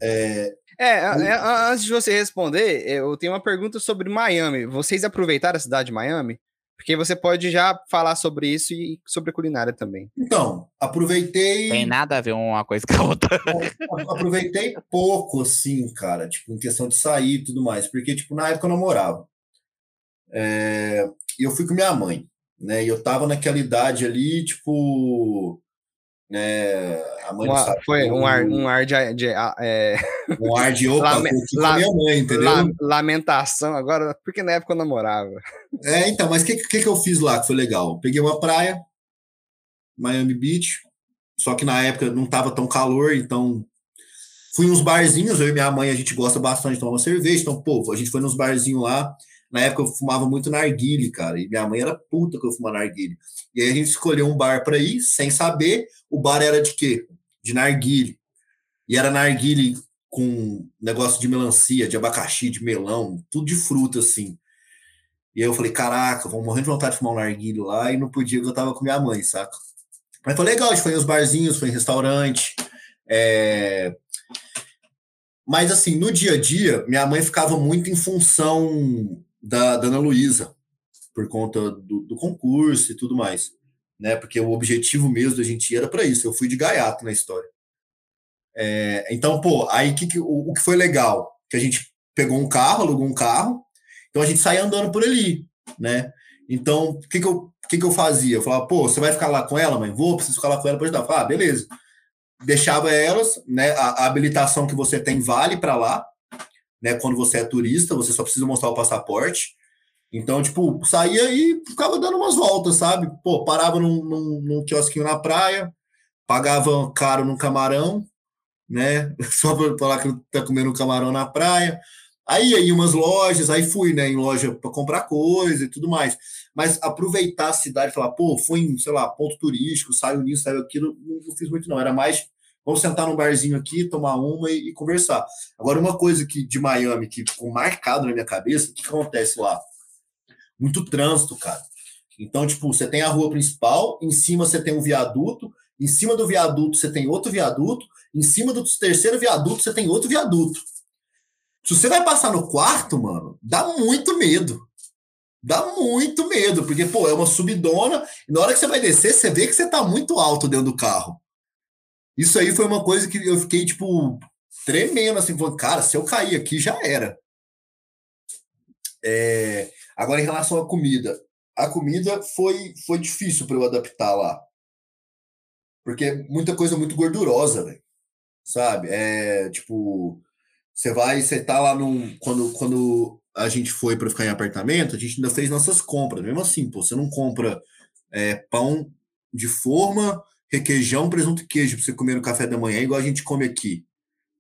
É, É, é, antes de você responder, eu tenho uma pergunta sobre Miami. Vocês aproveitaram a cidade de Miami? Porque você pode já falar sobre isso e sobre a culinária também. então, aproveitei. Tem nada a ver uma coisa com a outra. aproveitei pouco, assim, cara, tipo, em questão de sair e tudo mais, porque, tipo, na época eu namorava. É, E eu fui com minha mãe, né? E eu tava naquela idade ali, tipo. Né? A mãe Uma- foi um ar, um ar de, de- é, um ar de opa, Lame- la- minha mãe, entendeu? la- lamentação agora, porque na época eu namorava. É, então, mas o que, que, que eu fiz lá que foi legal? Peguei uma praia, Miami Beach, só que na época não tava tão calor, então fui uns barzinhos, eu e minha mãe, a gente gosta bastante de tomar uma cerveja, então, pô, a gente foi nos barzinhos lá, na época eu fumava muito narguile, cara, e minha mãe era puta que eu fumava narguile. E aí a gente escolheu um bar para ir, sem saber, o bar era de quê? De narguile. E era narguile com negócio de melancia, de abacaxi, de melão, tudo de fruta, assim. E aí eu falei, caraca, vou morrer de vontade de fumar um narguilho lá e não podia porque eu tava com minha mãe, saca? Mas foi legal, a gente foi nos barzinhos, foi em restaurante. é, Mas assim, no dia a dia, minha mãe ficava muito em função da, da Ana Luísa, por conta do, do concurso e tudo mais. Né? Porque o objetivo mesmo da gente era para isso. Eu fui de gaiato na história. É, então, pô, aí que, que- o, o que foi legal? Que a gente pegou um carro, alugou um carro, então a gente saía andando por ali, né? Então, o que que eu, que que eu fazia? Eu falava, pô, você vai ficar lá com ela, mãe? Vou, preciso ficar lá com ela para ajudar. Eu falava, ah, beleza. Deixava elas, né? A, a habilitação que você tem vale para lá, né? Quando você é turista, você só precisa mostrar o passaporte. Então, tipo, saía e ficava dando umas voltas, sabe? Pô, parava num, num, num quiosquinho na praia, pagava caro num camarão, né? Só para falar que tá comendo um camarão na praia. Aí aí umas lojas, aí fui, né, em loja para comprar coisa e tudo mais. Mas aproveitar a cidade, falar, pô, fui em, sei lá, ponto turístico, saiu nisso, saiu aquilo, não, não fiz muito não. Era mais, vamos sentar num barzinho aqui, tomar uma e, e conversar. Agora, uma coisa que de Miami que ficou marcado na minha cabeça, o que, acontece lá? Muito trânsito, cara. Então, tipo, você tem a rua principal, em cima você tem um viaduto, em cima do viaduto você tem outro viaduto, em cima do terceiro viaduto você tem outro viaduto. Se você vai passar no quarto, mano, dá muito medo. Dá muito medo, porque, pô, é uma subidona, e na hora que você vai descer, você vê que você tá muito alto dentro do carro. Isso aí foi uma coisa que eu fiquei, tipo, tremendo, assim, falando, cara, se eu cair aqui, já era. É, Agora, em relação à comida, a comida foi, foi difícil para eu adaptar lá. Porque é muita coisa muito gordurosa, velho. Sabe? É tipo, você vai, você tá lá num. Quando, quando a gente foi para ficar em apartamento, a gente ainda fez nossas compras. Mesmo assim, pô, você não compra é, pão de forma, requeijão, presunto e queijo para você comer no café da manhã, igual a gente come aqui.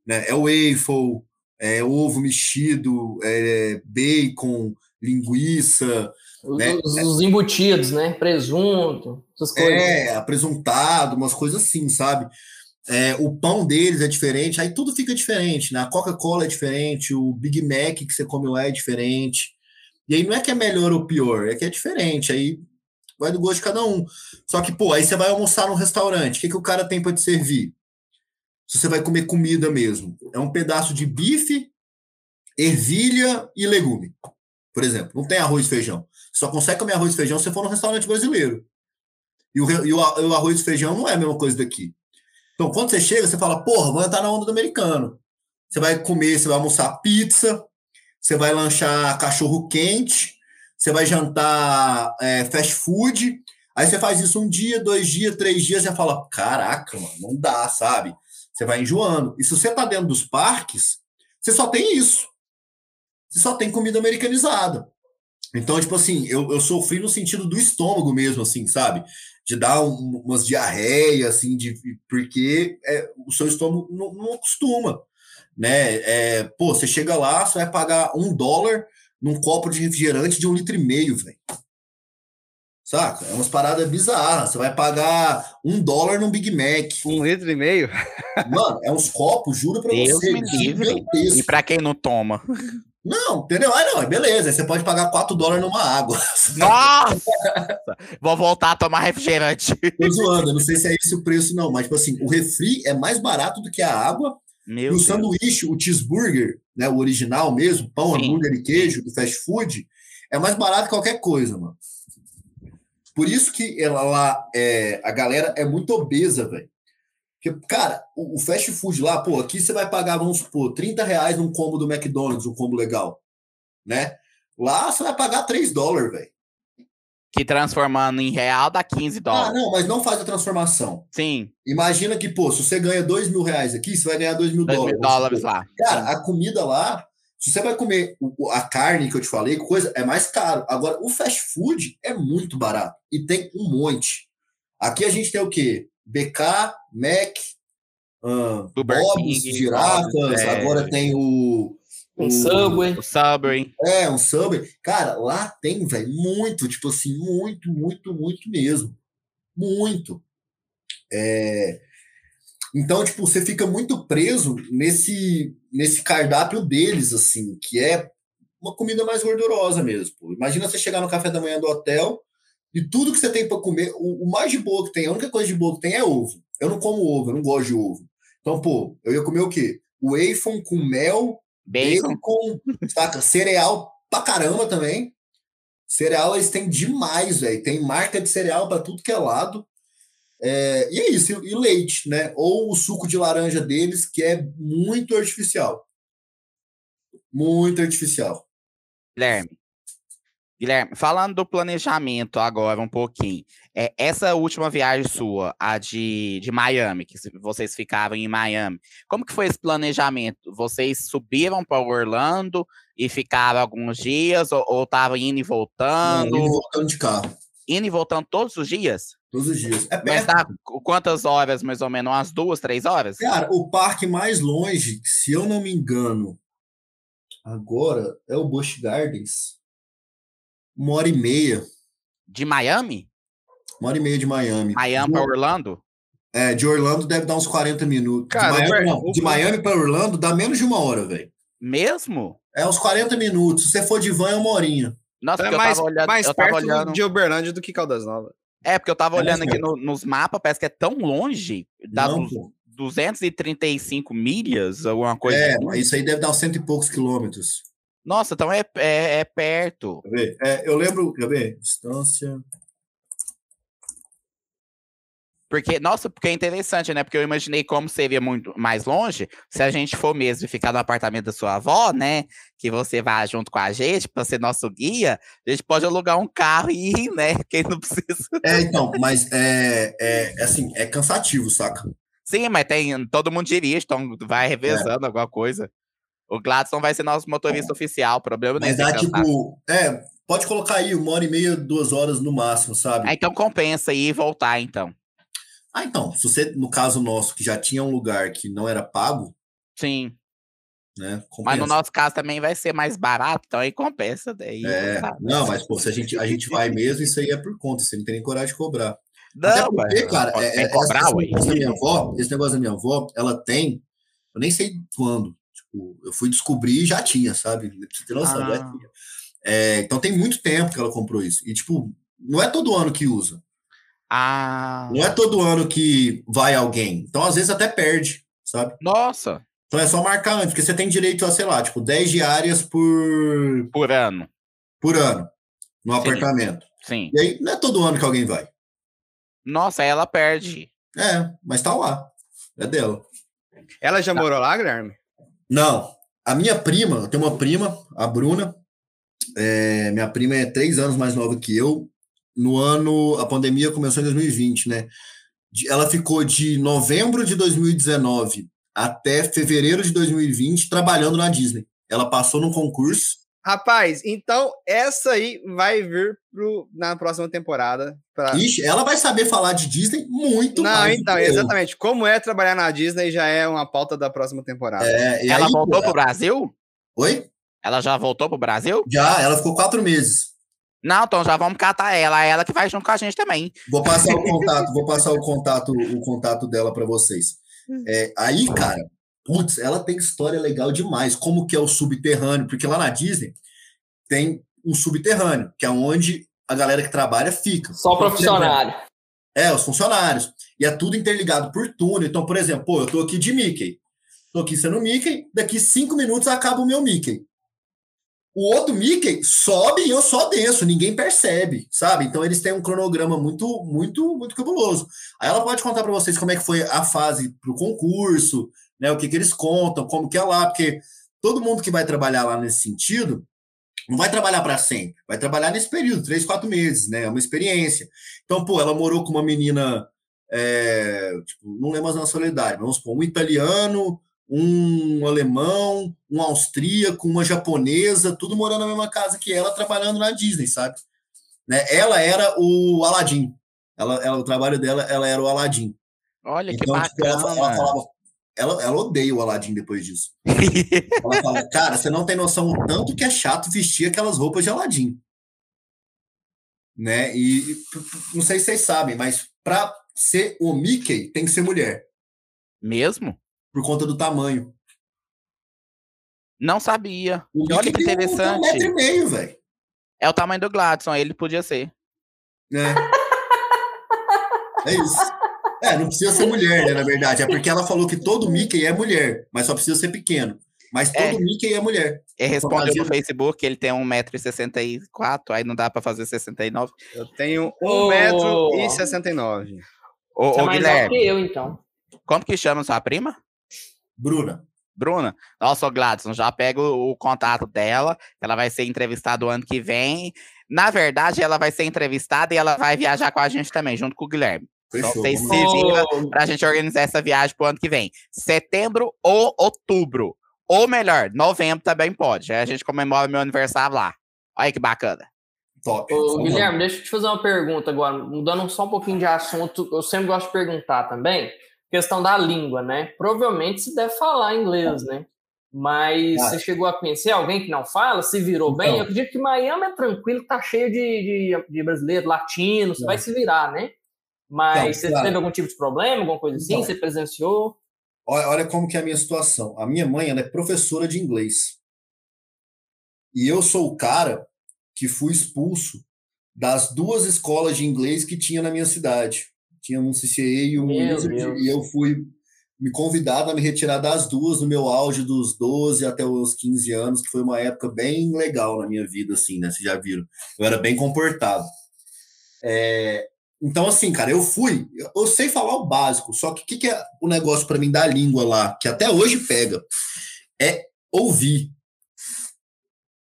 Né? É waffle, é ovo mexido, é bacon, linguiça, Os, né? os- os embutidos, né? Presunto, essas coisas. É, apresentado, umas coisas assim, sabe? É, o pão deles é diferente, aí tudo fica diferente, né? A Coca-Cola é diferente, o Big Mac que você come lá é diferente. E aí não é que é melhor ou pior, é que é diferente, aí vai do gosto de cada um. Só que, pô, aí você vai almoçar num restaurante, o que, que o cara tem para te servir? Se você vai comer comida mesmo, é um pedaço de bife, ervilha e legume, por exemplo. Não tem arroz e feijão. Só consegue comer arroz e feijão se for num restaurante brasileiro. E o, e o arroz e feijão não é a mesma coisa daqui. Então, quando você chega, você fala, porra, vou entrar na onda do americano. Você vai comer, você vai almoçar pizza, você vai lanchar cachorro quente, você vai jantar é, fast food. Aí você faz isso um dia, dois dias, três dias, você fala, caraca, mano, não dá, sabe? Você vai enjoando. E se você tá dentro dos parques, você só tem isso. Você só tem comida americanizada. Então, tipo assim, eu, eu sofri no sentido do estômago mesmo, assim, sabe? De dar um- umas diarreias, assim, de, porque é, o seu estômago não, não acostuma, né? É, pô, você chega lá, você vai pagar um dólar num copo de refrigerante de um litro e meio, velho. Saca? É umas paradas bizarras. Você vai pagar um dólar num Big Mac. Um litro e meio? Mano, é uns copos, juro pra Deus você. me livre. E pra quem não toma? Não, entendeu? Ah, não, beleza. Aí você pode pagar 4 dólares numa água. Nossa! Vou voltar a tomar refrigerante. Tô zoando, eu não sei se é esse o preço, não, mas, tipo assim, o refri é mais barato do que a água. E Meu o Deus. sanduíche, o cheeseburger, né, o original mesmo, pão, Sim. hambúrguer e queijo do fast food, é mais barato que qualquer coisa, mano. Por isso que ela lá, é, a galera é muito obesa, velho. Porque, cara, o, o fast food lá, pô, aqui você vai pagar, vamos supor, 30 reais num combo do McDonald's, um combo legal, né? Lá você vai pagar 3 dólares, velho. Que transformando em real dá 15 Ah, dólares. não, mas não faz a transformação. Sim, Imagina que, pô, se você ganha 2 mil reais aqui, você vai ganhar 2 mil 2 dólares. dólares lá. Cara, a comida lá, se você vai comer a carne que eu te falei, coisa, é mais caro. Agora, o fast food é muito barato e tem um monte. Aqui a gente tem o quê? BK, Mac, Burger Bob's, Girafas, é. agora tem o. Um o- Subway. O Subway. É, um Subway. Cara, lá tem, velho, muito, tipo assim, muito, muito, muito mesmo. Muito. É, Então, tipo, você fica muito preso nesse, nesse cardápio deles, assim, que é uma comida mais gordurosa mesmo. pô. Imagina você chegar no café da manhã do hotel e tudo que você tem para comer, o, o mais de boa que tem, a única coisa de boa que tem é ovo. Eu não como ovo, eu não gosto de ovo. Então, pô, eu ia comer o quê? Waffle com mel, Bacon. bacon, saca? Cereal pra caramba também. Cereal eles têm demais, velho. Tem marca de cereal pra tudo que é lado. É, e é isso, e, e leite, né? Ou o suco de laranja deles, que é muito artificial. Muito artificial. Guilherme. Guilherme, falando do planejamento agora um pouquinho. É, essa última viagem sua, a de, de Miami, que vocês ficavam em Miami, como que foi esse planejamento? Vocês subiram para Orlando e ficaram alguns dias, ou estavam indo e Não, voltando? indo e voltando de carro. Indo e voltando todos os dias? Todos os dias. É Mas perto. dá qu- quantas horas, mais ou menos? Umas duas, três horas? Cara, o parque mais longe, se eu não me engano, agora é o Busch Gardens. Uma hora e meia. De Miami? Uma hora e meia de Miami. Miami De para Orlando? É, de Orlando deve dar uns 40 minutos. Cara, de o Miami, não, de Miami para Orlando dá menos de uma hora, velho. Mesmo? É uns 40 minutos. Se você for de van, é uma horinha. Nossa, Então é mais, olhando. mais perto do- olhando... de Uberlândia do que Caldas Novas. É, porque eu tava É olhando aqui no- nos mapas, parece que é tão longe, dá Não, du- pô. 235 milhas, alguma coisa. É, assim. mas isso aí deve dar uns cento e poucos quilômetros. Nossa, então é, é, é perto. Quer ver? É, eu lembro, quer ver? Distância. Porque, nossa, porque é interessante, né? Porque eu imaginei como seria muito mais longe se a gente for mesmo ficar no apartamento da sua avó, né? Que você vá junto com a gente para ser nosso guia. A gente pode alugar um carro e ir, né? Quem não precisa. É, então, mas é, é, é assim, é cansativo, saca? Sim, mas tem. Todo mundo dirige, então vai revezando alguma coisa. O Gladson vai ser nosso motorista oficial. O problema não é Mas dá tipo. É, pode colocar aí uma hora e meia, duas horas no máximo, sabe? Ah, então compensa ir e voltar, então. Ah, então, se você, no caso nosso, que já tinha um lugar que não era pago, Sim. né? Mas no nosso caso também vai ser mais barato, então aí compensa. Daí, É, tá. não, mas pô, se a gente, a gente vai mesmo, isso aí é por conta, você não tem nem coragem de cobrar. Até Não, porque, mas cara, é, é, cobrar, esse negócio da minha avó, esse negócio da minha avó, ela tem, eu nem sei quando, eu fui descobrir e já tinha, sabe? Pra você ter noção, já Ah. tinha. É, então tem muito tempo que ela comprou isso. E, tipo, não é todo ano que usa. Ah, Não é todo ano que vai alguém. Então, às vezes, até perde, sabe? nossa, Então é só marcar antes, porque você tem direito a, sei lá, tipo, 10 diárias por, por ano. por ano no Sim. apartamento. Sim. E aí, não é todo ano que alguém vai. Nossa, aí ela perde. É, mas tá lá. É dela. Ela já morou lá, Guilherme? Não. A minha prima, eu tenho uma prima, a Bruna. é, minha prima é três anos mais nova que eu. No ano, a pandemia começou em 2020, né? Ela ficou de novembro de 2019 até fevereiro de 2020 trabalhando na Disney. Ela passou num concurso. Rapaz, então essa aí vai vir pro, na próxima temporada. Pra... Ixi, ela vai saber falar de Disney muito Não, mais. então, exatamente. Como é trabalhar na Disney já é uma pauta da próxima temporada. É, e ela aí, voltou pro Brasil? Oi? Ela já voltou pro Brasil? Já, ela ficou quatro meses. Não, então já vamos catar ela. Ela que vai junto com a gente também. Vou passar o contato, vou passar o contato, o contato dela para vocês. É, aí, cara, putz, ela tem história legal demais. Como que é o subterrâneo? Porque lá na Disney tem um subterrâneo, que é onde a galera que trabalha fica. Só profissionário. É, os funcionários. E é tudo interligado por túnel. Então, por exemplo, pô, eu tô aqui de Mickey. Tô aqui sendo Mickey, daqui cinco minutos acaba o meu Mickey. O outro Mickey sobe e eu só desço, ninguém percebe, sabe? Então eles têm um cronograma muito, muito, muito cabuloso. Aí ela pode contar para vocês como é que foi a fase pro concurso, né? O que, que eles contam, como que é lá, porque todo mundo que vai trabalhar lá nesse sentido Não vai trabalhar para sempre, vai trabalhar nesse período, três, quatro meses, né? É uma experiência. Então, pô, ela morou com uma menina, é, tipo, não lembro a nacionalidade, vamos supor, um italiano, um alemão, um austríaco, uma japonesa, tudo morando na mesma casa que ela, trabalhando na Disney, sabe? Né? Ela era o Aladdin. Ela, ela, o trabalho dela, ela era o Aladdin. Olha então, que tipo, bacana. Ela, ela, falava, ela, ela odeia o Aladdin depois disso. ela fala, cara, você não tem noção o tanto que é chato vestir aquelas roupas de Aladdin. Né? E não sei se vocês sabem, mas para ser o Mickey tem que ser mulher. Mesmo? Por conta do tamanho. Não sabia. Olha que interessante. Um metro e meio, velho. É o tamanho do Gladson, ele podia ser. É. é isso. É, não precisa ser mulher, né, na verdade. É porque ela falou que todo Mickey é mulher, mas só precisa ser pequeno. Mas todo é. Mickey é mulher. Ele respondeu no Facebook que ele tem 1,64m, aí não dá pra fazer 69. Eu tenho 1,69m. Ô, ô, é Guilherme. que eu, então. Como que chama sua prima? Bruna. Bruna, nossa, Gladson, já pega o, o, contato dela, ela vai ser entrevistada o ano que vem. Na verdade, ela vai ser entrevistada e ela vai viajar com a gente também, junto com o Guilherme. Fechou, então, vocês se viram para a gente organizar essa viagem para o ano que vem. Setembro ou outubro. Ou melhor, novembro também pode. Aí a gente comemora meu aniversário lá. Olha que bacana. Top. Ô, Guilherme, deixa eu te fazer uma pergunta agora, mudando só um pouquinho de assunto. Eu sempre gosto de perguntar também questão da língua, né? Provavelmente se deve falar inglês, né? Mas ah. você chegou a conhecer alguém que não fala, se virou bem? Então. Eu acredito que Miami é tranquilo, tá cheio de, de, de brasileiros, latinos, você vai se virar, né? Mas então, você claro. teve algum tipo de problema, alguma coisa assim? Então, você presenciou? Olha, olha como que é a minha situação. A minha mãe ela é professora de inglês. E eu sou o cara que fui expulso das duas escolas de inglês que tinha na minha cidade tinha um CCA e um Wizard, e eu fui me convidado a me retirar das duas no meu auge dos 12 até os 15 anos, que foi uma época bem legal na minha vida, assim, né? Vocês já viram. Eu era bem comportado. É, então, assim, cara, eu fui, eu sei falar o básico, só que o que, que, é o negócio para mim da língua lá, que até hoje pega, é ouvir.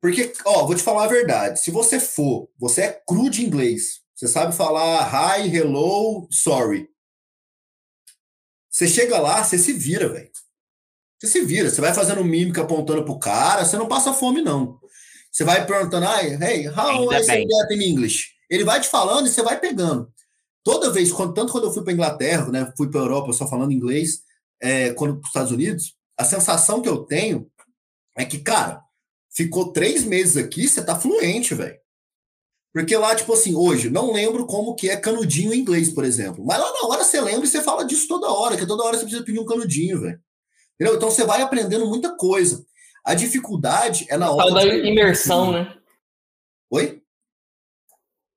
Porque, ó, vou te falar a verdade, se você for, você é cru de inglês, você sabe falar hi, hello, sorry. Você chega lá, você se vira, velho. Você se vira. Você vai fazendo mímica apontando pro cara, você não passa fome, não. Você vai perguntando, hey, how I say that in English? Ele vai te falando e você vai pegando. Toda vez, quando, tanto quando eu fui para Inglaterra, né, fui para Europa só falando inglês, é, quando para os Estados Unidos, a sensação que eu tenho é que, cara, ficou três meses aqui, você tá fluente, velho. Porque lá, tipo assim, hoje, não lembro como que é canudinho em inglês, por exemplo. Mas lá na hora você lembra e você fala disso toda hora, que toda hora você precisa pedir um canudinho, velho. Entendeu? Então você vai aprendendo muita coisa. A dificuldade é na hora. Fala da imersão, né? Oi?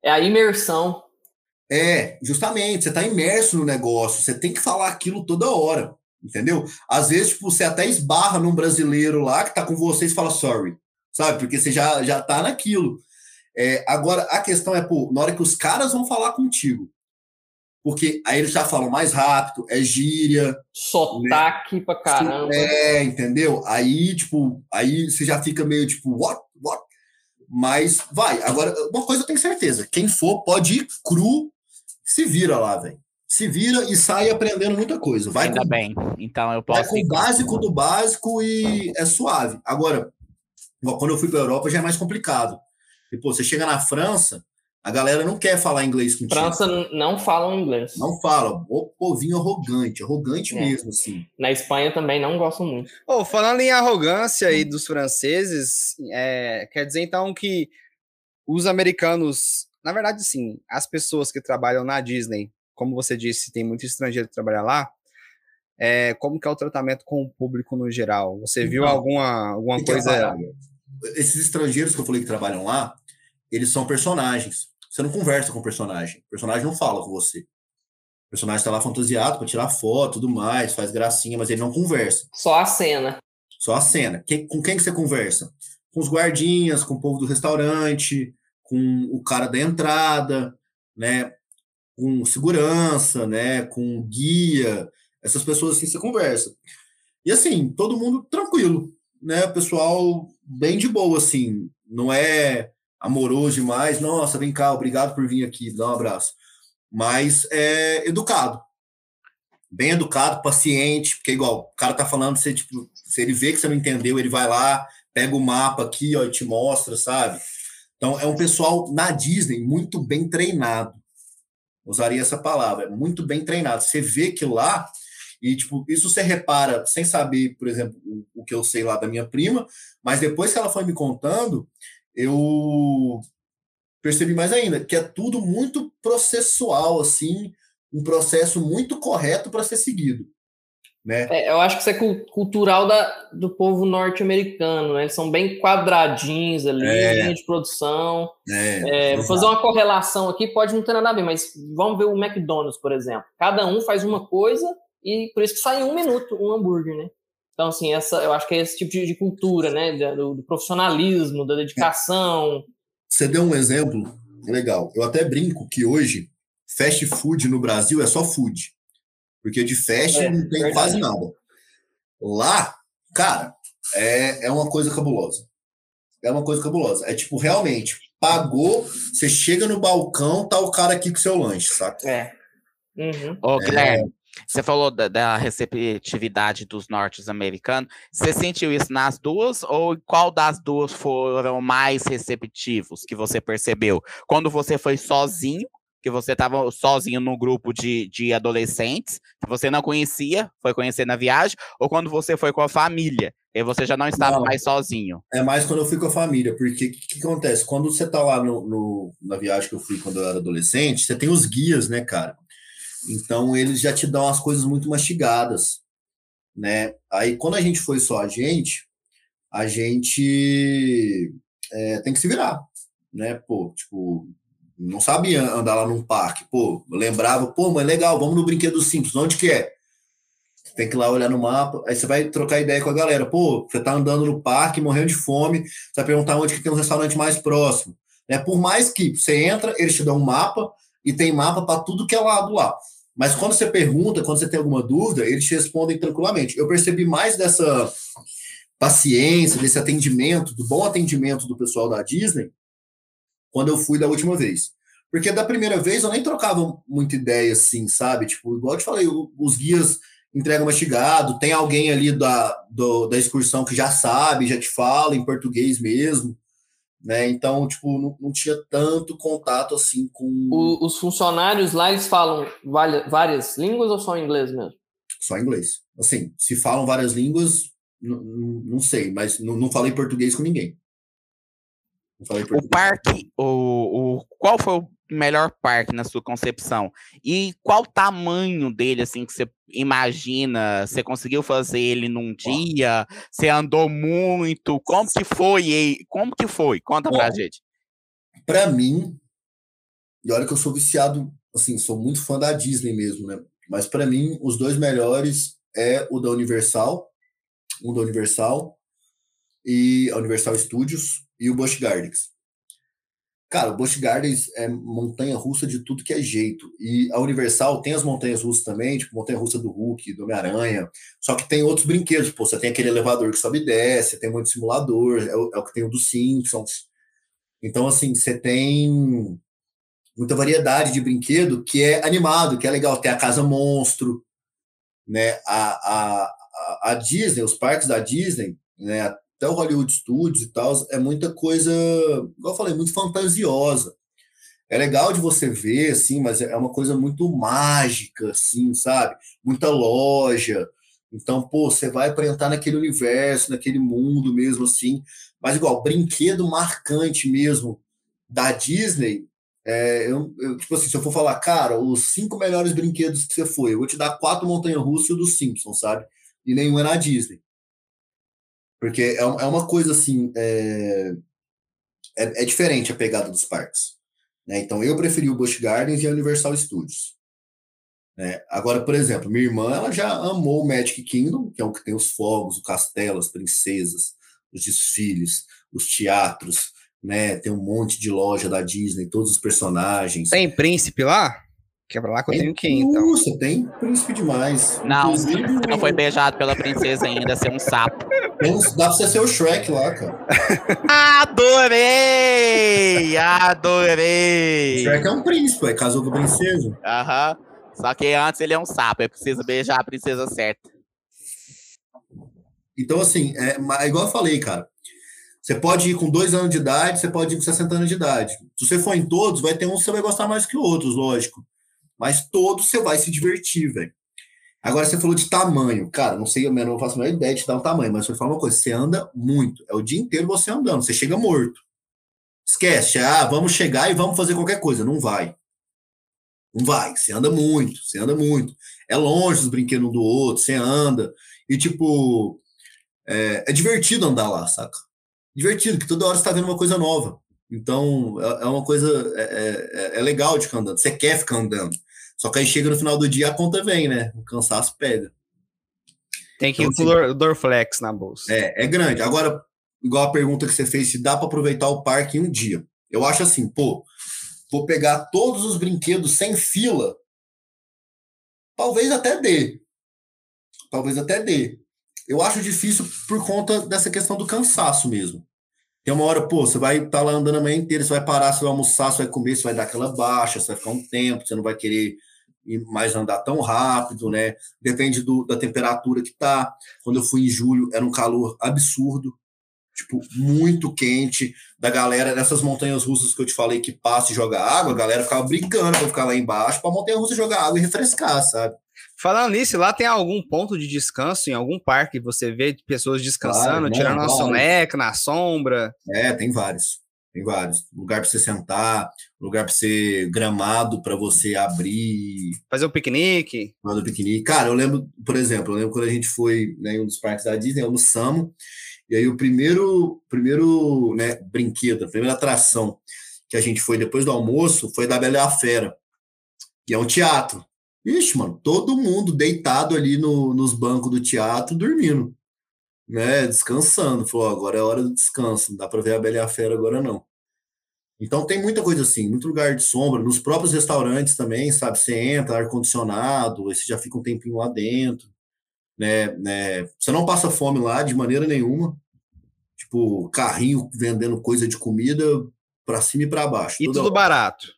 É a imersão. É, justamente, você está imerso no negócio, você tem que falar aquilo toda hora, entendeu? Às vezes, tipo, você até esbarra num brasileiro lá que tá com você e fala sorry, sabe? Porque você já, já tá naquilo. É, agora, a questão é, pô, na hora que os caras vão falar contigo, porque aí eles já falam mais rápido, é gíria. Sotaque né? pra caramba. É, entendeu? Aí, tipo, aí você já fica meio tipo, what? What? Mas vai. Agora, uma coisa eu tenho certeza: quem for pode ir cru, se vira lá, velho. Se vira e sai aprendendo muita coisa. Vai Ainda com, bem. Então eu posso. Vai com o básico do básico e é suave. Agora, quando eu fui para Europa já é mais complicado. E, pô, você chega na França, a galera não quer falar inglês contigo. França não falam inglês. Não fala. O povinho arrogante, arrogante é. mesmo, assim. Na Espanha também não gostam muito. Oh, falando em arrogância aí dos franceses, é, quer dizer então que os americanos, na verdade, sim, as pessoas que trabalham na Disney, como você disse, tem muito estrangeiro que trabalha lá, é, como que é o tratamento com o público no geral? Você viu alguma, alguma coisa... Esses estrangeiros que eu falei que trabalham lá, eles são personagens. Você não conversa com o personagem. O personagem não fala com você. O personagem está lá fantasiado para tirar foto, tudo mais, faz gracinha, mas ele não conversa. Só a cena. Só a cena. Quem, com quem que você conversa? Com os guardinhas, com o povo do restaurante, com o cara da entrada, né? Com segurança, né? Com guia. Essas pessoas assim você conversa. E assim, todo mundo tranquilo, né? Pessoal bem de boa, assim. não é amoroso demais. Nossa, vem cá, obrigado por vir aqui, dá um abraço. Mas é educado. Bem educado, paciente, porque igual, o cara tá falando, você, tipo, se ele vê que você não entendeu, ele vai lá, pega o mapa aqui, ó, e te mostra, sabe? Então, é um pessoal na Disney muito bem treinado. Usaria essa palavra, muito bem treinado. Você vê que lá, e tipo, isso você repara sem saber, por exemplo, o, o que eu sei lá da minha prima, mas depois que ela foi me contando, eu percebi mais ainda que é tudo muito processual, assim, um processo muito correto para ser seguido. Né? É, eu acho que isso é cultural da, do povo norte-americano, né? Eles são bem quadradinhos ali, é. linha de produção. É, é, vou fazer uma correlação aqui, pode não ter nada a ver, mas vamos ver o McDonald's, por exemplo. Cada um faz uma coisa e por isso que sai em um minuto um hambúrguer, né? Então, assim, essa, eu acho que é esse tipo de, de cultura, né? Do, do, profissionalismo, da dedicação. Você deu um exemplo legal. Eu até brinco que hoje fast food no Brasil é só food. Porque de fast é, não tem verdade. quase nada. Lá, cara, é, é uma coisa cabulosa. É uma coisa cabulosa. É tipo, realmente, pagou, você chega no balcão, tá o cara aqui com seu lanche, saca? É. Uhum. Ô, Guilherme, é... Você falou da, da receptividade dos norte-americanos. Você sentiu isso nas duas ou qual das duas foram mais receptivos que você percebeu? Quando você foi sozinho que você estava sozinho num grupo de, de adolescentes que você não conhecia, foi conhecer na viagem, ou quando você foi com a família, e você já não estava não, mais sozinho? É mais quando eu fui com a família, porque o que, que, acontece? Quando você está lá no, no, na viagem que eu fui quando eu era adolescente, você tem os guias, né, cara? Então eles já te dão as coisas muito mastigadas, né? Aí quando a gente foi só a gente, a gente é, tem que se virar, né? Pô, tipo, não sabia andar lá num parque. Pô, lembrava, pô, mas legal, vamos no brinquedo simples, onde que é? Tem que ir lá olhar no mapa, aí você vai trocar ideia com a galera. Pô, você tá andando no parque, morrendo de fome, você vai perguntar onde que tem um restaurante mais próximo. Né? Por mais que você entra, eles te dão um mapa, e tem mapa para tudo que é lado lá. Mas quando você pergunta, quando você tem alguma dúvida, eles te respondem tranquilamente. Eu percebi mais dessa paciência, desse atendimento, do bom atendimento do pessoal da Disney, quando eu fui da última vez. Porque da primeira vez eu nem trocava muita ideia assim, sabe? Tipo, igual eu te falei, os guias entregam mastigado, tem alguém ali da, do, da excursão que já sabe, já te fala em português mesmo. Né? Então, tipo, não, não tinha tanto contato assim com. O, os funcionários lá, eles falam várias línguas ou só inglês mesmo? Só inglês. Assim, se falam várias línguas, não sei, mas não falei português com ninguém. O parque, o, o, qual foi o melhor parque na sua concepção? E qual tamanho dele, assim, que você imagina? Você conseguiu fazer ele num dia? Você andou muito? Como que foi? Como que foi? Conta Ó, pra gente. Pra mim, e olha que eu sou viciado, assim, sou muito fã da Disney mesmo, né? Mas para mim, os dois melhores é o da Universal, um da Universal e a Universal Studios e o Busch Gardens. Cara, o Busch Gardens é montanha russa de tudo que é jeito. E a Universal tem as montanhas russas também, tipo montanha russa do Hulk, do Homem-Aranha. Só que tem outros brinquedos. Pô, você tem aquele elevador que sobe e desce, tem muito simulador, é o, é o que tem o dos Simpsons. Então, assim, você tem muita variedade de brinquedo que é animado, que é legal. Tem a Casa Monstro, né? A, a, a Disney, os parques da Disney, né? Até o Hollywood Studios e tal, é muita coisa, igual eu falei, muito fantasiosa. É legal de você ver, assim, mas é uma coisa muito mágica, assim, sabe? Muita loja. Então, pô, você vai para entrar naquele universo, naquele mundo mesmo, assim. Mas, igual, brinquedo marcante mesmo da Disney, é, eu, eu, tipo assim, se eu for falar, cara, os cinco melhores brinquedos que você foi, eu vou te dar quatro montanhas-russas e o dos Simpsons, sabe? E nenhum é na Disney. Porque é, é uma coisa assim. É, é, é, diferente a pegada dos parques. Né? Então eu preferi o Busch Gardens e a Universal Studios. Né? Agora, por exemplo, minha irmã ela já amou o Magic Kingdom, que é o que tem os fogos, o castelo, as princesas, os desfiles, os teatros, né? Tem um monte de loja da Disney, todos os personagens. Tem príncipe lá? Que é lá que eu tenho que ir, então. Nossa, tem príncipe demais. Não, Inclusive, não foi beijado pela princesa ainda, ser um sapo. Dá pra você ser o Shrek lá, cara. Adorei! Adorei! O Shrek é um príncipe, é casou com a princesa. Aham. Só que antes ele é um sapo, é preciso beijar a princesa certa. Então, assim, é, é igual eu falei, cara. Você pode ir com dois anos de idade, você pode ir com 60 anos de idade. Se você for em todos, vai ter uns que você vai gostar mais que outros, lógico. Mas todos você vai se divertir, velho. Agora você falou de tamanho. Cara, não sei, eu não faço a menor ideia de dar um tamanho, mas você fala uma coisa: você anda muito. É o dia inteiro você andando, você chega morto. Esquece, ah, vamos chegar e vamos fazer qualquer coisa. Não vai. Não vai. Você anda muito, você anda muito. É longe os brinquedos um do outro, você anda. E, tipo, é, é divertido andar lá, saca? Divertido, que toda hora você tá vendo uma coisa nova. Então, é, é uma coisa. É, é, é legal de ficar andando. Você quer ficar andando. Só que aí chega no final do dia, a conta vem, né? O cansaço pega. Tem que então, ir com Dorflex na bolsa. É, é grande. Agora, igual a pergunta que você fez, se dá para aproveitar o parque em um dia. Eu acho assim, pô, vou pegar todos os brinquedos sem fila. Talvez até dê. Talvez até dê. Eu acho difícil por conta dessa questão do cansaço mesmo. Tem uma hora, pô, você vai estar tá lá andando a manhã inteira, você vai parar, você vai almoçar, você vai comer, você vai dar aquela baixa, você vai ficar um tempo, você não vai querer mais andar tão rápido, né? Depende do, da temperatura que tá. Quando eu fui em julho, era um calor absurdo, tipo, muito quente. Da galera, nessas montanhas russas que eu te falei que passa e joga água, a galera ficava brigando pra ficar lá embaixo pra montanha russa jogar água e refrescar, sabe? Falando nisso, lá tem algum ponto de descanso em algum parque? Você vê pessoas descansando, claro, tirando a soneca na sombra? É, tem vários. Tem vários. Lugar para você sentar, lugar para você gramado para você abrir. Fazer um piquenique. Fazer um piquenique. Cara, eu lembro, por exemplo, eu lembro quando a gente foi né, em um dos parques da Disney, almoçamos, e aí o primeiro, primeiro né, brinquedo, a primeira atração que a gente foi depois do almoço foi da Bela e a Fera, que é um teatro. Ixi, mano, todo mundo deitado ali no, nos bancos do teatro, dormindo, né? Descansando. Falou, agora é hora do descanso, não dá para ver a Bela e a Fera agora não. Então tem muita coisa assim, muito lugar de sombra, nos próprios restaurantes também, sabe? Você entra, ar-condicionado, você já fica um tempinho lá dentro, né? né? Você não passa fome lá de maneira nenhuma. Tipo, carrinho vendendo coisa de comida para cima e para baixo. E tudo barato.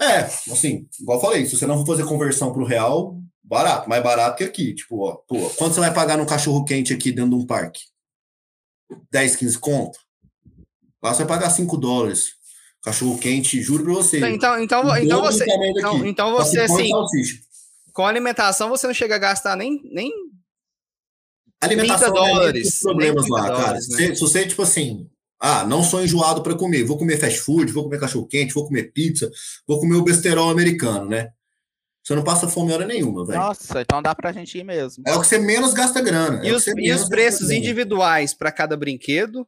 É, assim, igual eu falei, se você não for fazer conversão para o real, barato, mais barato que aqui. Tipo, ó, pô, quanto você vai pagar num cachorro quente aqui dentro de um parque? 10, 15 conto? Lá você vai pagar 5 dólares. Cachorro quente, juro para você. Então, então, então você. Então, então você, assim. Com alimentação, você não chega a gastar nem. nem alimentação 30 dólares. problemas lá, dólares, cara. Né? Se, se você, tipo assim, ah, não sou enjoado para comer. Vou comer fast food, vou comer cachorro quente, vou comer pizza, vou comer o besterol americano, né? Você não passa fome hora nenhuma, velho. Nossa, então dá pra gente ir mesmo. É o que você menos gasta grana. E, é os, e os preços individuais para cada brinquedo?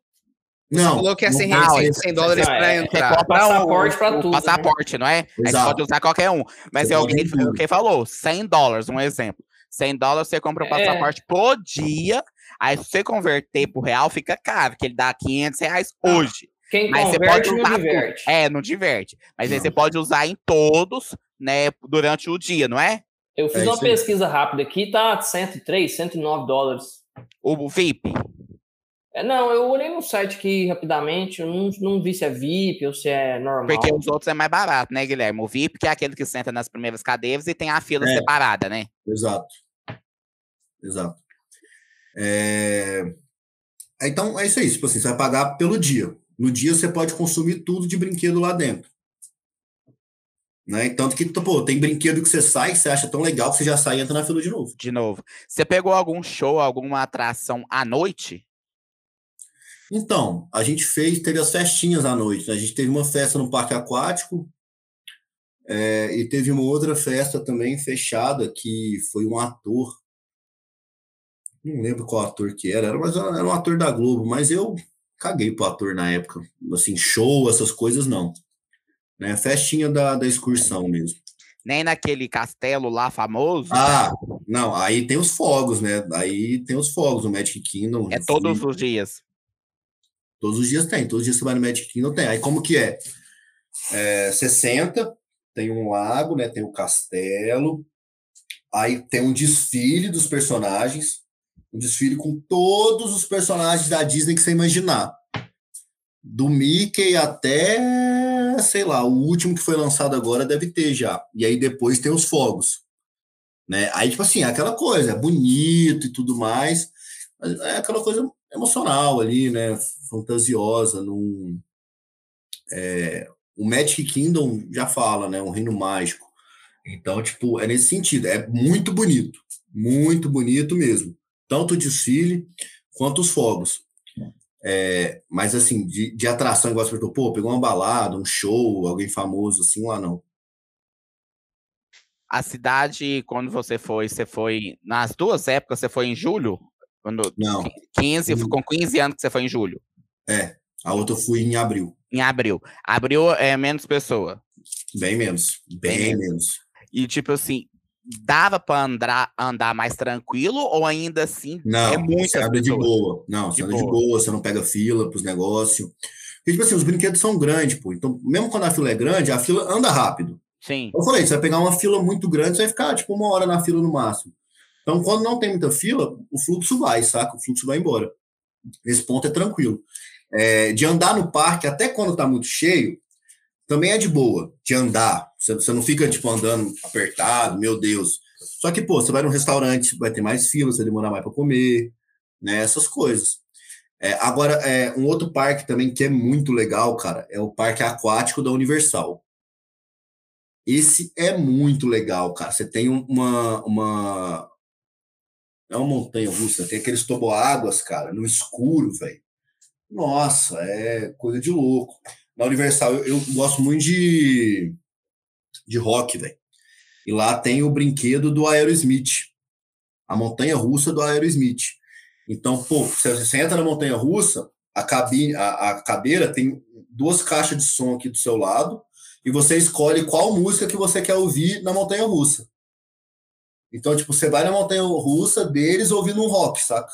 Você não. falou que é 100, não, 100 dólares para é, entrar. Você passaporte para tudo. Passaporte, né? não é? Exato. Aí você pode usar qualquer um. Mas é alguém que falou, 100 dólares, um exemplo. 100 dólares você compra o um é. passaporte é. por dia. Aí se você converter pro real, fica caro, que ele dá 500 reais hoje. Quem Mas converte você pode usar não diverte. É, não diverte. Mas não. aí você pode usar em todos, né, durante o dia, não é? Eu fiz é uma pesquisa rápida aqui, tá 103, 109 dólares. O VIP? É, não, eu olhei no site aqui rapidamente, eu não, não vi se é VIP ou se é normal. Porque os outros é mais barato, né, Guilherme? O VIP, que é aquele que senta nas primeiras cadeiras e tem a fila é. separada, né? Exato. Exato. É... Então, é isso aí. Tipo assim, você vai pagar pelo dia. No dia você pode consumir tudo de brinquedo lá dentro. Né? Tanto que, pô, tem brinquedo que você sai, que você acha tão legal que você já sai e entra na fila de novo. De novo. Você pegou algum show, alguma atração à noite? Então, a gente fez, teve as festinhas à noite. Né? A gente teve uma festa no parque aquático é, e teve uma outra festa também fechada que foi um ator. Não lembro qual ator que era, mas era um ator da Globo, mas eu caguei pro ator na época. Assim, show, essas coisas, não. Né? Festinha da, da excursão mesmo. Nem naquele castelo lá famoso? Ah, não, aí tem os fogos, né? Aí tem os fogos no Magic Kingdom. É todos os dias. Todos os dias tem, todos os dias você vai no Magic Kingdom tem. Aí como que é? é você senta, tem um lago, né? Tem o um castelo, aí tem um desfile dos personagens, Um desfile com todos os personagens da Disney que você imaginar. Do Mickey até, sei lá, o último que foi lançado agora deve ter já. E aí depois tem os fogos. Né? Aí, tipo assim, é aquela coisa, é bonito e tudo mais, mas é aquela coisa emocional ali, né? Fantasiosa, num. É, o Magic Kingdom já fala, né? Um reino mágico. Então, tipo, é nesse sentido. É muito bonito. Muito bonito mesmo. Tanto o desfile quanto os fogos. É, mas, assim, de, de atração, igual você perguntou, pô, pegou uma balada, um show, alguém famoso, assim, lá não. A cidade, quando você foi, você foi nas duas épocas, você foi em julho? Quando, não. 15, com 15 anos que você foi em julho. É, a outra eu fui em abril. Em abril. Abril é menos pessoa. Bem menos. Bem, bem menos. E tipo assim, dava para andar, andar mais tranquilo ou ainda assim não, é muito você anda de boa. Não, você de anda boa. de boa, você não pega fila para os negócios. Porque, tipo assim, os brinquedos são grandes, pô. Então, mesmo quando a fila é grande, a fila anda rápido. Sim. Eu falei, você vai pegar uma fila muito grande, você vai ficar, tipo, uma hora na fila no máximo. Então, quando não tem muita fila, o fluxo vai, saca? O fluxo vai embora. Nesse ponto é tranquilo. É, de andar no parque, até quando está muito cheio, também é de boa, de andar. Você, você, não fica, tipo, andando apertado, meu Deus. Só que, pô, você vai num restaurante, vai ter mais fila, você vai demorar mais para comer, né? Essas coisas. É, agora, é, um outro parque também que é muito legal, cara, é o Parque Aquático da Universal. Esse é muito legal, cara. Você tem uma, uma, é uma montanha russa, tem aqueles toboáguas, cara, no escuro, velho. Nossa, é coisa de louco. Na Universal, eu, eu gosto muito de, de rock, velho. E lá tem o brinquedo do Aerosmith. A montanha russa do Aerosmith. Então, pô, você, entra na montanha russa, a, cabine, a, a cadeira tem duas caixas de som aqui do seu lado, e você escolhe qual música que você quer ouvir na montanha russa. Então, tipo, você vai na montanha russa deles ouvindo um rock, saca?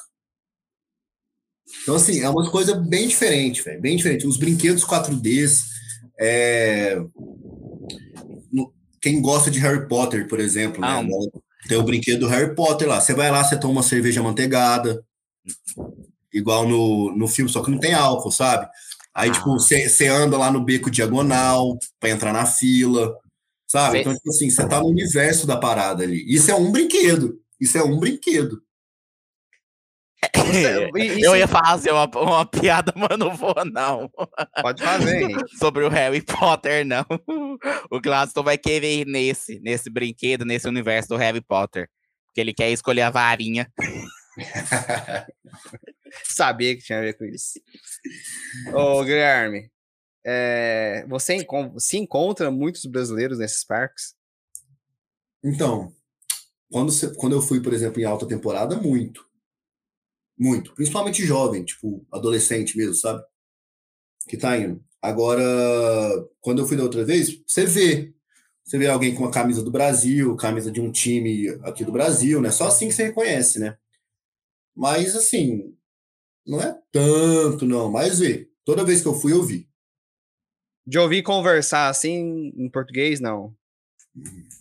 Então, assim, é uma coisa bem diferente, velho. Bem diferente. Os brinquedos 4Ds. É... Quem gosta de Harry Potter, por exemplo, né? Tem o brinquedo do Harry Potter lá. Você vai lá, você toma uma cerveja manteigada. Igual no, no filme, só que não tem álcool, sabe? Aí, ah. tipo, você anda lá no beco diagonal para entrar na fila. Sabe? Sim. Então, tipo assim, você tá no universo da parada ali. Isso é um brinquedo. Isso é um brinquedo. Eu ia fazer uma, uma piada, mas não vou, não. Pode fazer. Hein? Sobre o Harry Potter, não. O Gladstone vai querer ir nesse, nesse brinquedo, nesse universo do Harry Potter. Porque ele quer escolher a varinha. Sabia que tinha a ver com isso. Ô, Guilherme, é, você se encontra muitos brasileiros nesses parques? Então, quando, você, quando eu fui, por exemplo, em alta temporada, muito. Muito. Principalmente jovem, tipo, adolescente mesmo, sabe? Que tá indo. Agora, quando eu fui da outra vez, você vê. Você vê alguém com uma camisa do Brasil, camisa de um time aqui do Brasil, né? Só assim que você reconhece, né? Mas, assim, não é tanto, não. Mas vê. Toda vez que eu fui, eu vi. De ouvir conversar assim em português, não.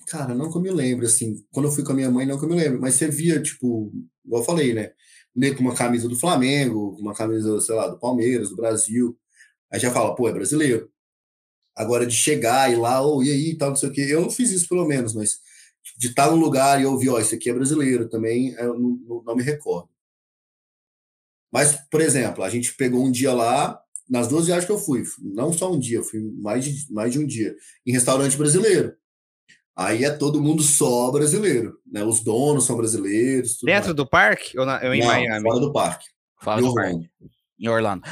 Cara, não que eu me lembro, assim. Quando eu fui com a minha mãe, não que eu me lembro. Mas você via, tipo, igual eu falei, né? Nem com uma camisa do Flamengo, uma camisa, sei lá, do Palmeiras, do Brasil. Aí já fala, pô, é brasileiro. Agora de chegar e lá, ou oh, e aí, tal, não sei o quê. Eu não fiz isso, pelo menos, mas de estar num lugar e ouvir, ó, oh, isso aqui é brasileiro também, eu não, não, não me recordo. Mas, por exemplo, a gente pegou um dia lá, nas duas viagens que eu fui, não só um dia, fui mais de, mais de um dia, em restaurante brasileiro. Aí é todo mundo só brasileiro, né? Os donos são brasileiros. Dentro mais. do parque ou, na, ou em não, Miami? Fora do parque. Fora do Orlando. parque. Em Orlando.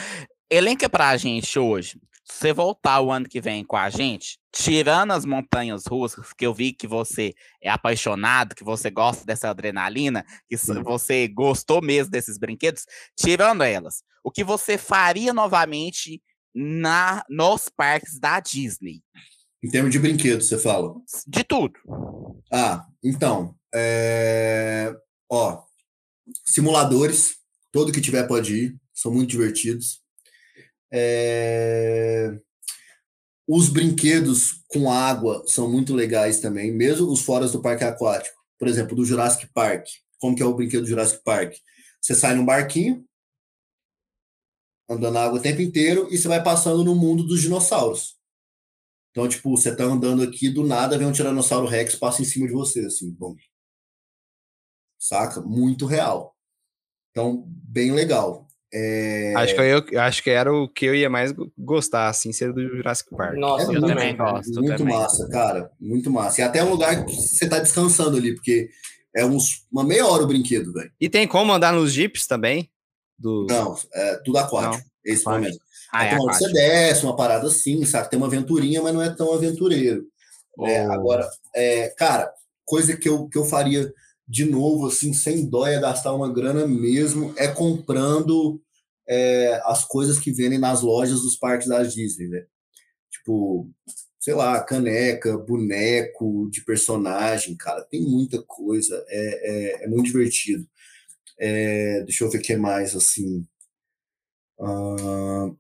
Elenca pra gente hoje. Se você voltar o ano que vem com a gente, tirando as montanhas russas, que eu vi que você é apaixonado, que você gosta dessa adrenalina, que você gostou mesmo desses brinquedos, tirando elas, o que você faria novamente na nos parques da Disney? Em termos de brinquedos, você fala? De tudo. Ah, então. É... Ó, simuladores, todo que tiver pode ir, são muito divertidos. É... Os brinquedos com água são muito legais também, mesmo os fora do parque aquático. Por exemplo, do Jurassic Park. Como que é o brinquedo do Jurassic Park? você sai num barquinho, andando na água o tempo inteiro, e você vai passando no mundo dos dinossauros. Então, tipo, você tá andando aqui, do nada vem um Tiranossauro Rex, passa em cima de você, assim, bom. Saca? Muito real. Então, bem legal. É... Acho, que eu, acho que era o que eu ia mais gostar, assim, ser do Jurassic Park. Nossa, é eu muito, também gosto, Muito também. massa, cara. Muito massa. E até um lugar que você tá descansando ali, porque é uns, uma meia hora o brinquedo, velho. E tem como andar nos jeeps também? Do... Não, é tudo aquático. Esse Aquático. momento. Ah, é aquático. você desce, uma parada assim, sabe? Tem uma aventurinha, mas não é tão aventureiro. É, Oh. agora, é, cara, coisa que eu, que eu faria de novo, assim, sem dó, é gastar uma grana mesmo, é comprando é, as coisas que vendem nas lojas dos parques da Disney, né? Tipo, sei lá, caneca, boneco de personagem, cara, tem muita coisa, é, é, é muito divertido. É, deixa eu ver o que mais, assim. Ah,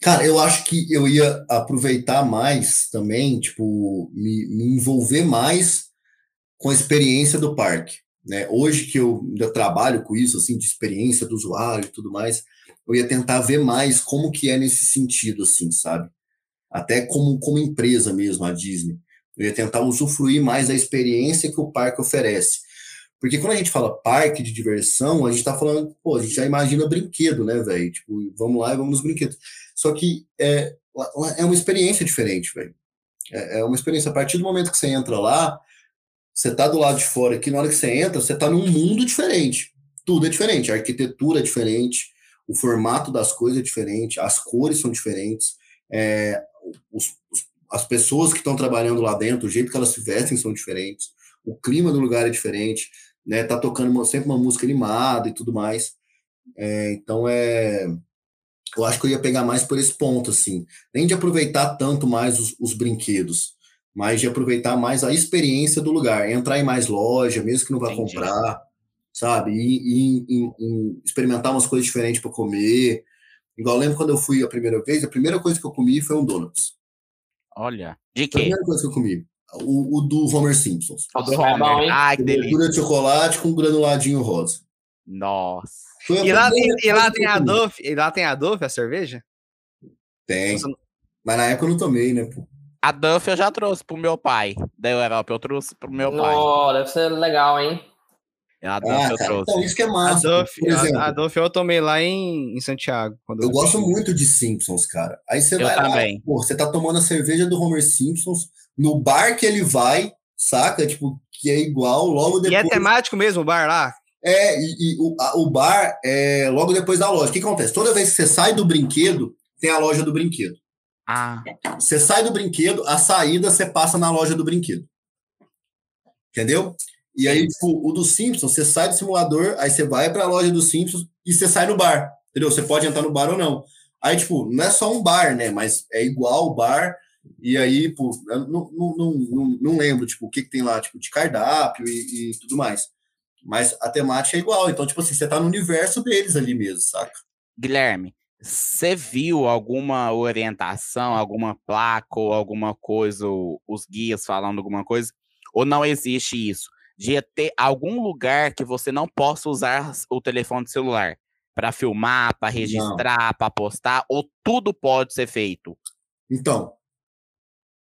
Cara, eu acho que eu ia aproveitar mais também, tipo, me, me envolver mais com a experiência do parque, né? Hoje que eu ainda trabalho com isso, assim, de experiência do usuário e tudo mais, eu ia tentar ver mais como que é nesse sentido, assim, sabe? Até como, como empresa mesmo, a Disney. Eu ia tentar usufruir mais da experiência que o parque oferece. Porque quando a gente fala parque de diversão, a gente tá falando, pô, a gente já imagina brinquedo, né, velho? Tipo, vamos lá e vamos nos brinquedos. Só que é, é uma experiência diferente, velho. É, é uma experiência. A partir do momento que você entra lá, você tá do lado de fora aqui, na hora que você entra, você tá num mundo diferente. Tudo é diferente. A arquitetura é diferente, o formato das coisas é diferente, as cores são diferentes, é, os, as pessoas que estão trabalhando lá dentro, o jeito que elas se vestem são diferentes, o clima do lugar é diferente, né? Tá tocando uma, sempre uma música animada e tudo mais. É, então é eu acho que eu ia pegar mais por esse ponto, assim. Nem de aproveitar tanto mais os, os, brinquedos, mas de aproveitar mais a experiência do lugar. Entrar em mais loja, mesmo que não vá Entendi. comprar, sabe? E, e, e, e experimentar umas coisas diferentes para comer. Igual eu lembro quando eu fui a primeira vez, a primeira coisa que eu comi foi um donuts. Olha, de A quê? primeira coisa que eu comi. O, o do Homer Simpsons. O do Nossa, é bom, Homer. hein? Ai, que delícia. De chocolate com granuladinho rosa. Nossa. A E lá, primeira e, lá tem eu a e lá tem a Dove, a cerveja? Tem. Mas na época eu não tomei, né, pô? A Duff eu já trouxe pro meu pai. Da Europa eu trouxe pro meu pai. Não, deve ser legal, hein? A Duff Ah, eu cara, trouxe. então isso que é A massa. Por exemplo, a, a Dove eu tomei lá em, em Santiago. Quando Eu fui. gosto muito de Simpsons, cara. Aí você Eu vai lá, também. pô, você tá tomando a cerveja do Homer Simpsons no bar que ele vai, saca? Tipo, que é igual, logo E é depois. temático mesmo o bar lá? É, e, e o, a- o bar é logo depois da loja. O que acontece? Toda vez que você sai do brinquedo, tem a loja do brinquedo. Ah, Você sai do brinquedo, a saída você passa na loja do brinquedo. Entendeu? E aí, tipo, o do Simpsons, você sai do simulador, aí você vai pra loja do Simpsons e você sai no bar. Entendeu? Você pode entrar no bar ou não. Aí, tipo, não é só um bar, né? Mas é igual o bar. E aí, pô, não, não, não, não, não lembro, tipo, o que, que tem lá, tipo, de cardápio e, e tudo mais. Mas a temática é igual. Então, tipo assim, você tá no universo deles ali mesmo, saca? Guilherme, você viu alguma orientação, alguma placa ou alguma coisa, os guias falando alguma coisa? Ou não existe isso? De ter algum lugar que você não possa usar o telefone celular para filmar, para registrar, para postar, ou tudo pode ser feito? Então,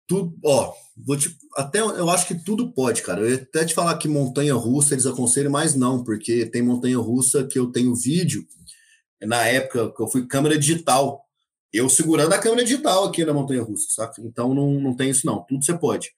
tudo, ó, vou te, até eu acho que tudo pode, cara. Eu ia até te falar que montanha russa eles aconselham, mas não, porque tem montanha russa que eu tenho vídeo. Na época que eu fui câmera digital, eu segurando a câmera digital aqui na montanha russa, saca? Então não, não tem isso, não. Tudo você pode.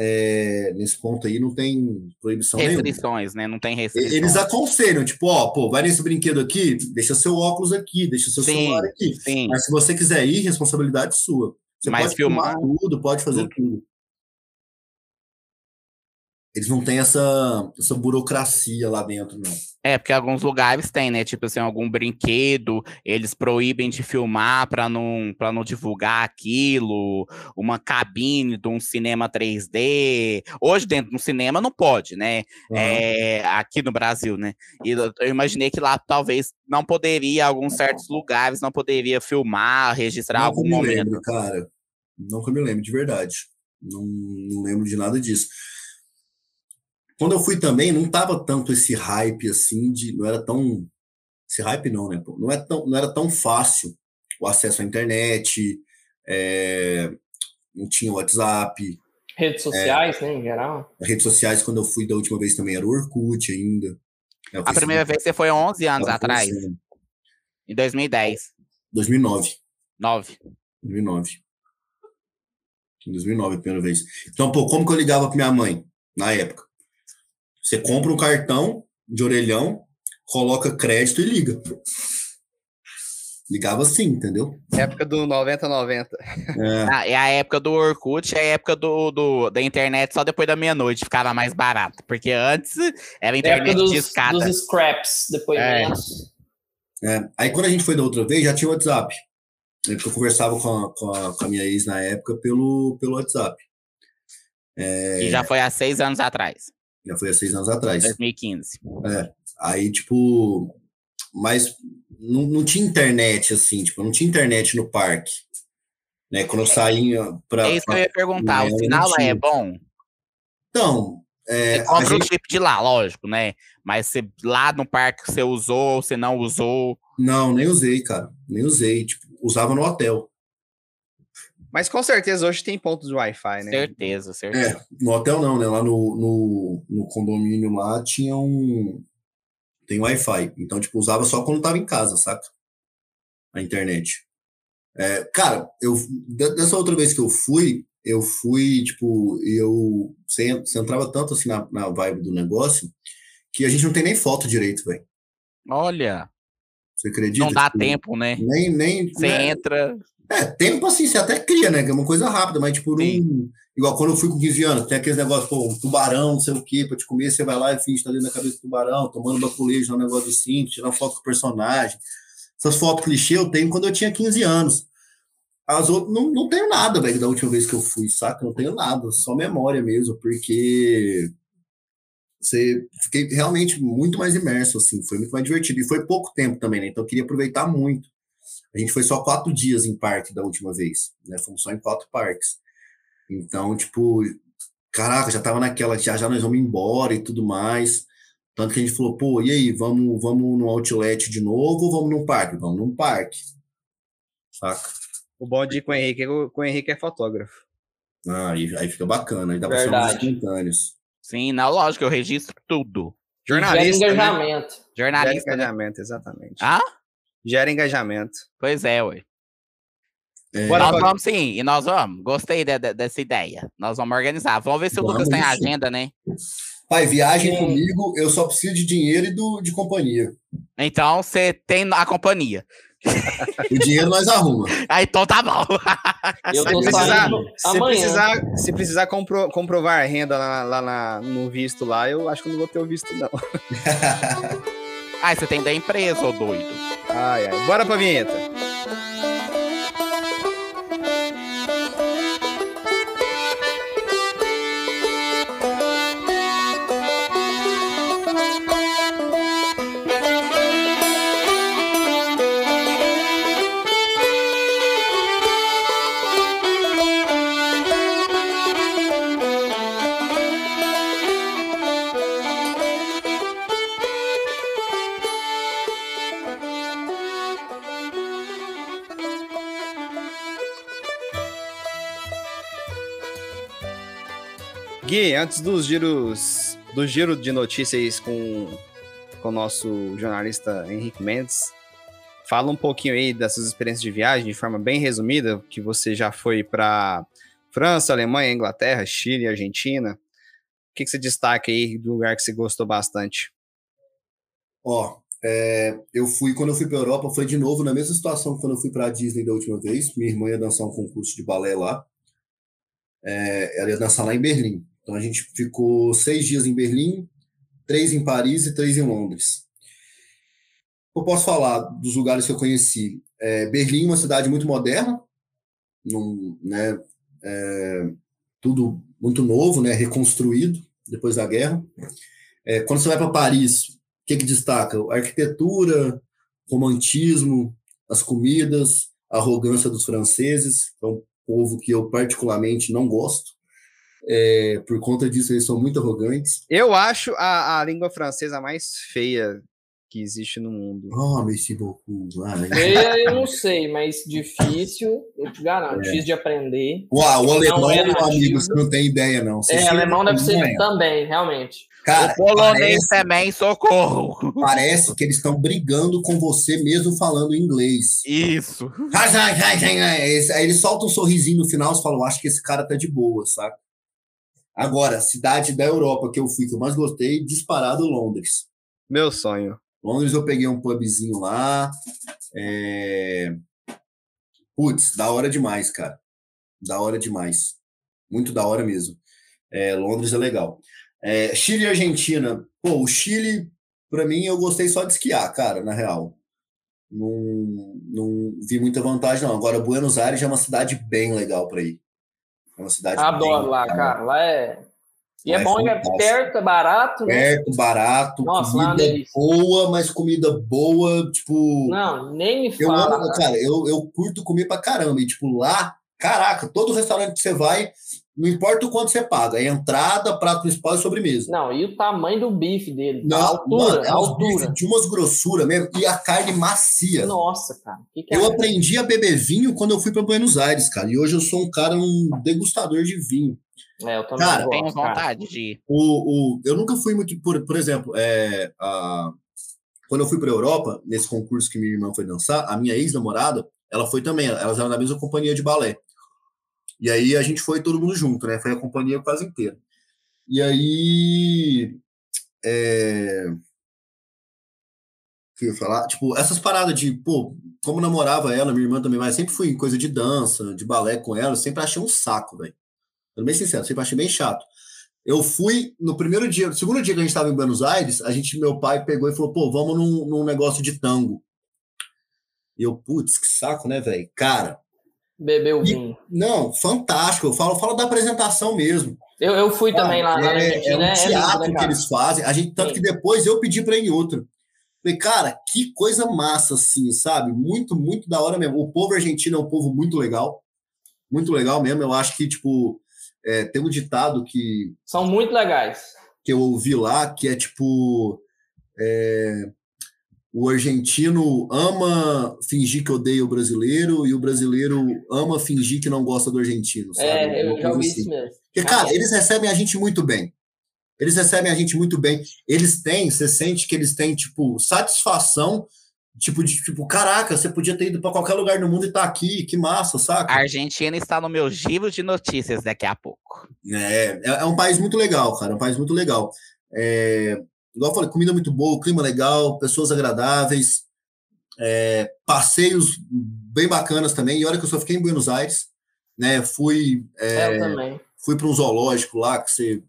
É, nesse ponto aí não tem proibição nenhuma. Restrições, né? Não tem restrições. Eles aconselham, tipo, ó, pô, vai nesse brinquedo aqui, deixa seu óculos aqui, deixa seu Sim, celular aqui. Sim. Mas se você quiser ir, responsabilidade sua. Você pode filmar filmar tudo, pode fazer tudo. Eles não têm essa, essa burocracia lá dentro, não. É, porque alguns lugares tem, né? Tipo assim, algum brinquedo, eles proíbem de filmar para não, pra não divulgar aquilo, uma cabine de um cinema 3D. Hoje, dentro de um cinema, não pode, né? É, aqui no Brasil, né? E eu eu imaginei que lá talvez não poderia, alguns certos lugares, não poderia filmar, registrar Nunca algum me momento. lembro, cara. Nunca me lembro, de verdade. Não, não lembro de nada disso. Quando eu fui também, não tava tanto esse hype assim, de, não era tão. Esse hype não, né? Não, é tão, não era tão fácil o acesso à internet, é, não tinha WhatsApp. Redes sociais, é, né, em geral. Redes sociais, quando eu fui da última vez também, era o Orkut ainda. É, a primeira vez você foi 11 anos atrás? Em 2010. 2009. 9. 2009. Em 2009, a primeira vez. Então, pô, como que eu ligava para minha mãe na época? Você compra um cartão de orelhão, coloca crédito e liga. Ligava assim, entendeu? Época do 90-90. É. Ah, é a época do Orkut, é a época do, do, da internet só depois da meia-noite, ficava mais barato. Porque antes era internet dos, de escada. dos scraps, depois é. é. Aí quando a gente foi da outra vez, já tinha WhatsApp. Eu conversava com a, com a, com a minha ex na época pelo, pelo WhatsApp. É... E já foi há seis anos atrás. Já foi há seis anos atrás. 2015. É. Aí, tipo, mas não, não tinha internet, assim, tipo, não tinha internet no parque. Né? Quando eu saía para. É isso que eu ia perguntar. O sinal lá é bom? Então. É, você compra gente... o chip de lá, lógico, né? Mas você, lá no parque você usou, você não usou? Não, nem usei, cara. Nem usei. Tipo, usava no hotel. Mas com certeza hoje tem pontos de Wi-Fi, né? Certeza, certeza. É, no hotel não, né? Lá no, no, no condomínio lá tinha um. Tem Wi-Fi. Então, tipo, usava só quando tava em casa, saca? A internet. É, cara, eu dessa outra vez que eu fui, eu fui, tipo, eu. Você, você entrava tanto assim na, na vibe do negócio que a gente não tem nem foto direito, velho. Olha. Você acredita? Não dá tipo, tempo, né? Nem, nem. Você né? entra. É, tempo assim, você até cria, né? Que é uma coisa rápida, mas tipo, um, igual quando eu fui com 15 anos, tem aqueles negócios, pô, um tubarão, não sei o quê, pra te comer, você vai lá e finge tá ali na cabeça do tubarão, tomando baculejo, um negócio simples, tirando foto com o personagem. Essas fotos clichê eu tenho quando eu tinha 15 anos. As outras, não, não tenho nada, velho, da última vez que eu fui, saca? Não tenho nada, só memória mesmo, porque você fiquei realmente muito mais imerso, assim, foi muito mais divertido. E foi pouco tempo também, né? Então eu queria aproveitar muito. A gente foi só quatro dias em parque da última vez, né? Fomos só em quatro parques. Então, tipo, caraca, já tava naquela, já já nós vamos embora e tudo mais. Tanto que a gente falou, pô, e aí, vamos, vamos no outlet de novo ou vamos num parque? Vamos num parque. Saca? O bom de ir com o Henrique é que o Henrique é fotógrafo. Ah, aí, aí fica bacana, aí dá pra Verdade. ser uns instantâneos. Sim, na lógica, eu registro tudo. Jornalista. Gera né? engajamento. Né? Jornalista. Gera engajamento, exatamente. Ah? Gera engajamento. Pois é, ué. É. Nós pra... vamos sim, e nós vamos. Gostei de, de, dessa ideia. Nós vamos organizar. Vamos ver se vamos o Lucas tem agenda, né? Pai, viagem sim. comigo, eu só preciso de dinheiro e do, de companhia. Então você tem a companhia. O dinheiro nós arruma. Ah, então tá bom. Eu se, precisar, se precisar, se precisar compro, comprovar a renda lá, lá na, no visto lá, eu acho que não vou ter o visto, não. ah, você tem da empresa, ô doido. Ai, ai. Bora pra vinheta. Gui, antes dos giros, do giro de notícias com, o nosso jornalista Henrique Mendes, fala um pouquinho aí dessas experiências de viagem, de forma bem resumida, que você já foi para França, Alemanha, Inglaterra, Chile, Argentina. O que, que você destaca aí do lugar que você gostou bastante? Ó, é, eu fui, quando eu fui para Europa, foi de novo na mesma situação que quando eu fui para a Disney da última vez. Minha irmã ia dançar um concurso de balé lá. É, ela ia dançar lá em Berlim. Então a gente ficou seis dias em Berlim, três em Paris e três em Londres. Eu posso falar dos lugares que eu conheci. É, Berlim, uma cidade muito moderna, num, né, é, tudo muito novo, né, reconstruído depois da guerra. É, quando você vai para Paris, o que, que destaca? A arquitetura, romantismo, as comidas, a arrogância dos franceses, que é um povo que eu particularmente não gosto. É, por conta disso, eles são muito arrogantes. Eu acho a, a língua francesa mais feia que existe no mundo. Oh, merci beaucoup. Ah, Feia eu não sei, mas difícil, eu te garanto, é. difícil de aprender. Uau, o alemão, é meu amigo, você não tem ideia, não. Você é, alemão deve ser é. também, realmente. Cara, o polonês parece, também, socorro. Parece que eles estão brigando com você mesmo falando inglês. Isso. Aí eles soltam um sorrisinho no final e falam, acho que esse cara tá de boa, sabe? Agora, cidade da Europa que eu fui, que eu mais gostei, disparado Londres. Meu sonho. Londres eu peguei um pubzinho lá. É... Putz, da hora demais, cara. Da hora demais. Muito da hora mesmo. É, Londres é legal. É, Chile e Argentina. Pô, o Chile, para mim, eu gostei só de esquiar, cara, na real. Não, não vi muita vantagem, não. Agora, Buenos Aires é uma cidade bem legal para ir. É uma cidade Adoro bem, lá, cara. Lá é e é bom, é perto, é barato, né? Perto, barato, Nossa, comida é boa, mas comida boa, tipo. Não, nem me fala. Eu amo, cara, eu, eu curto comer pra caramba. E, tipo, lá, caraca, todo restaurante que você vai, não importa o quanto você paga, é entrada, prato principal e sobremesa. Não, e o tamanho do bife dele, não, a altura, mano, é a altura. de umas grossuras mesmo, e a carne macia. Nossa, cara. Que que é eu aprendi a beber vinho quando eu fui para Buenos Aires, cara, e hoje eu sou um cara, um degustador de vinho. É, eu também cara, tenho vontade de ir. O, o, eu nunca fui muito, por, por exemplo, é, a, quando eu fui para a Europa, nesse concurso que minha irmã foi dançar, a minha ex-namorada, ela foi também, elas eram da mesma companhia de balé. E aí a gente foi todo mundo junto, né? Foi a companhia quase inteira. E aí. É... O que eu ia falar? Tipo, essas paradas de, pô, como namorava ela, minha irmã também, mas sempre fui em coisa de dança, de balé com ela, sempre achei um saco, velho. Sendo bem sincero, sempre achei bem chato. Eu fui no primeiro dia, no segundo dia que a gente estava em Buenos Aires, a gente, meu pai pegou e falou, pô, vamos num, num negócio de tango. E eu, putz, que saco, né, velho? Cara. Bebeu vinho. Não, fantástico. Eu falo, falo da apresentação mesmo. Eu, eu fui Cara, também lá, é, É um né? teatro é lindo, né, que eles fazem. A gente, tanto Sim. que depois eu pedi para ir em outro. Falei, cara, que coisa massa, assim, sabe? Muito, muito da hora mesmo. O povo argentino é um povo muito legal. Muito legal mesmo. Eu acho que, tipo, é, tem um ditado que. São muito legais. Que eu ouvi lá, que é tipo. É, o argentino ama fingir que odeia o brasileiro e o brasileiro ama fingir que não gosta do argentino. Sabe? É, eu já ouvi assim. isso mesmo. Porque, cara, eles recebem a gente muito bem. Eles recebem a gente muito bem. Eles têm, você sente que eles têm, tipo, satisfação Tipo, de, tipo, caraca, você podia ter ido para qualquer lugar no mundo e tá aqui, que massa, saca? A Argentina está no meu giro de notícias daqui a pouco. É, é, é um país muito legal, cara, é um país muito legal. É, igual eu falei, comida muito boa, clima legal, pessoas agradáveis, é, passeios bem bacanas também. E olha que eu só fiquei em Buenos Aires, né? Fui. É, também. Fui para um zoológico lá, que você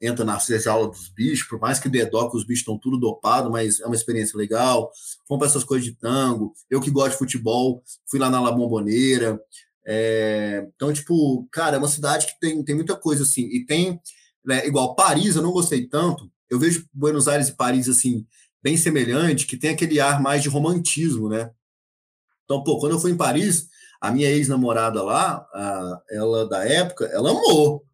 entra na aula dos bichos, por mais que dê dó que os bichos estão tudo dopados, mas é uma experiência legal. Fomos para essas coisas de tango. Eu que gosto de futebol, fui lá na La Bombonera. É... Então, tipo, cara, é uma cidade que tem, tem muita coisa assim. E tem, né, igual Paris, eu não gostei tanto. Eu vejo Buenos Aires e Paris, assim, bem semelhante, que tem aquele ar mais de romantismo, né? Então, pô, quando eu fui em Paris, a minha ex-namorada lá, a, ela da época, ela amou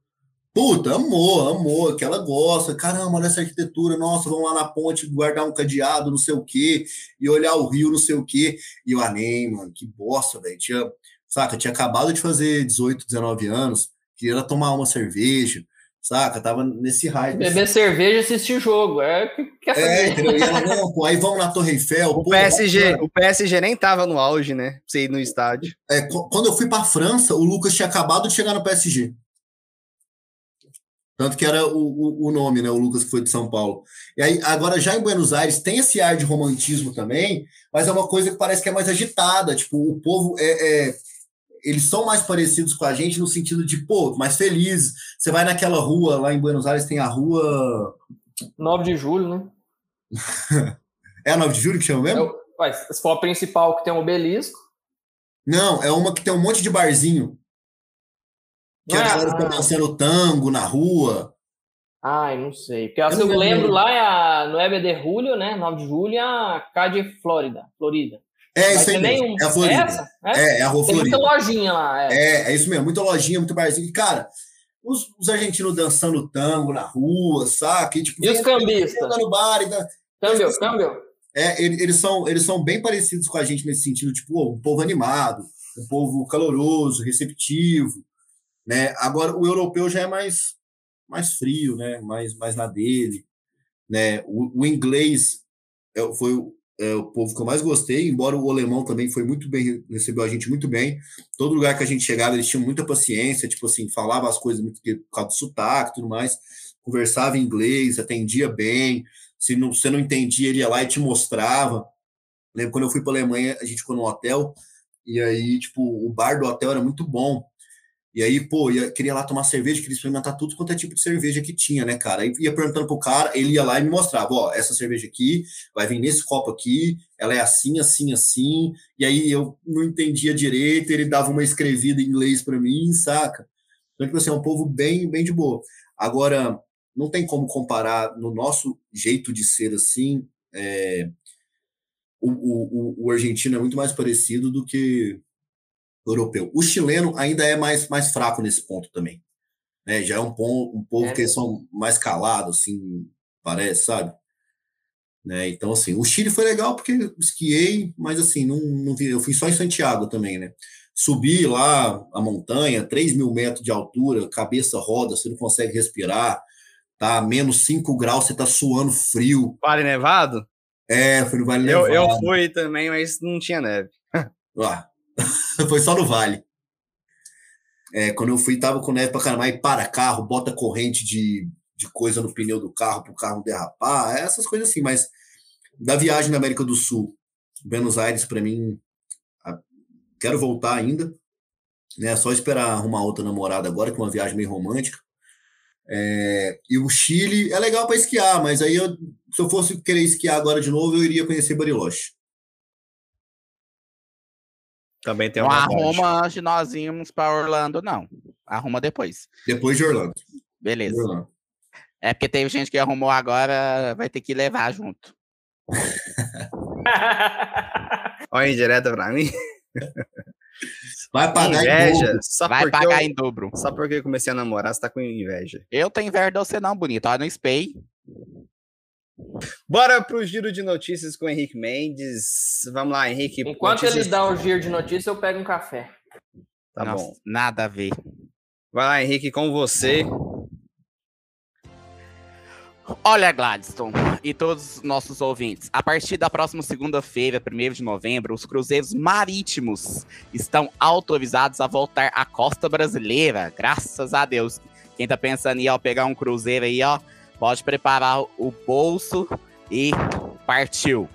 Puta, amor, amor, que ela gosta. Caramba, olha essa arquitetura, nossa, vamos lá na ponte guardar um cadeado, não sei o quê, e olhar o rio, não sei o quê. E eu, ah, nem, mano, que bosta, velho. Tinha, saca, tinha acabado de fazer 18, 19 anos, queria tomar uma cerveja, saca? Tava nesse raio. Beber assim. cerveja e assistir jogo, é que É, entendeu? E ela, não, pô, aí vamos na Torre Eiffel. O, pô, PSG, o PSG nem tava no auge, né? Pra você ir no estádio. É, quando eu fui pra França, o Lucas tinha acabado de chegar no PSG. Tanto que era o, o, o, nome, né? O Lucas que foi de São Paulo. E aí, agora, já em Buenos Aires, tem esse ar de romantismo também, mas é uma coisa que parece que é mais agitada. Tipo, o povo é, é eles são mais parecidos com a gente no sentido de, pô, mais felizes. Você vai naquela rua, lá em Buenos Aires tem a rua. 9 de julho, né? é a 9 de julho que chama mesmo? É, se for a principal que tem um obelisco. Não, é uma que tem um monte de barzinho. Que a galera fica dançando tango na rua. Ai, não sei. Porque eu, eu lembro, lembro lá é a 9 de julho, né? 9 de julho, é a Cade Flórida, Florida. É, isso aí mesmo. É a Florida. Essa? É, é, é a rua Tem Florida. muita lojinha lá. É. é, é isso mesmo. Muita lojinha, muito barzinho. E, cara, os, os argentinos dançando tango na rua, saca? E, tipo, E os cambistas? no bar e dan- Câmbio, câmbio. é, ele- eles, são, eles são bem parecidos com a gente nesse sentido, tipo, ó, um povo animado, um povo caloroso, receptivo, né? Agora, o europeu já é mais, mais frio, né? Mais, mais na dele, né? O, o inglês é, foi o, é, o povo que eu mais gostei, embora o alemão também foi muito bem, recebeu a gente muito bem. Todo lugar que a gente chegava, eles tinham muita paciência, tipo assim, falava as coisas muito por causa do sotaque e tudo mais, conversava em inglês, atendia bem, se não, você não entendia, ele ia lá e te mostrava. Lembro quando eu fui para Alemanha, a gente ficou no hotel, e aí, tipo, o bar do hotel era muito bom. E aí, pô, ia, queria lá tomar cerveja, queria experimentar tudo quanto é tipo de cerveja que tinha, né, cara? Aí ia perguntando pro cara, ele ia lá e me mostrava, ó, essa cerveja aqui vai vir nesse copo aqui, ela é assim, assim, assim. E aí eu não entendia direito, ele dava uma escrevida em inglês para mim, saca? Então, tipo assim, é um povo bem, bem de boa. Agora, não tem como comparar no nosso jeito de ser assim. é, o, o, o- argentino é muito mais parecido do que europeu. O chileno ainda é mais, mais fraco nesse ponto também. Né? Já é um, um povo É. que são mais calados, assim, parece, sabe? Né? Então, assim, o Chile foi legal porque eu esquiei, mas assim, não, não vi, eu fui só em Santiago também, né? Subi lá a montanha, 3 mil metros de altura, cabeça roda, você não consegue respirar, tá? Menos 5 graus, você tá suando frio. Vale Nevado? É, fui no Vale Eu, Nevado. eu fui também, mas não tinha neve. Ah, foi só no Vale. É, quando eu fui, tava com neve pra caramba, aí para carro, bota corrente de, de coisa no pneu do carro pro carro derrapar, essas coisas assim, mas da viagem na América do Sul, Buenos Aires, para mim, quero voltar ainda, né? Só esperar arrumar outra namorada agora, que é uma viagem meio romântica. É, e o Chile é legal para esquiar, mas aí eu, se eu fosse querer esquiar agora de novo, eu iria conhecer Bariloche. Também tem Não uma arruma antes de nós irmos pra Orlando, não. Arruma depois. Depois de Orlando. Beleza. De Orlando. É porque teve gente que arrumou agora, vai ter que levar junto. Olha indireta pra mim. Vai pagar em inveja. dobro. Só Vai porque pagar eu, em dobro. Só porque eu comecei a namorar, você tá com inveja. Eu tenho inveja de você não, bonito. Olha no SPAY. Bora pro giro de notícias com o Henrique Mendes. Vamos lá, Henrique. Enquanto notícias- ele dá o giro de notícias, eu pego um café. Tá Nossa, bom. Nada a ver. Vai lá, Henrique, com você. Olha, Gladstone e todos os nossos ouvintes, a partir da próxima segunda-feira, 1 de novembro, os cruzeiros marítimos estão autorizados a voltar à costa brasileira, graças a Deus. Quem tá pensando em ó, pegar um cruzeiro aí, ó, pode preparar o bolso e partiu.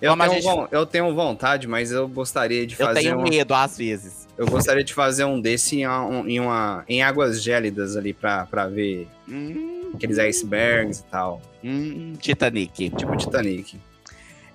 Eu Como tenho, gente- eu tenho vontade, mas eu gostaria de Eu fazer tenho um, medo às vezes. eu gostaria de fazer um desse em, uma- em, uma, em águas gélidas ali pra, pra ver Hum, aqueles icebergs e tal. hum, Titanic. Tipo Titanic.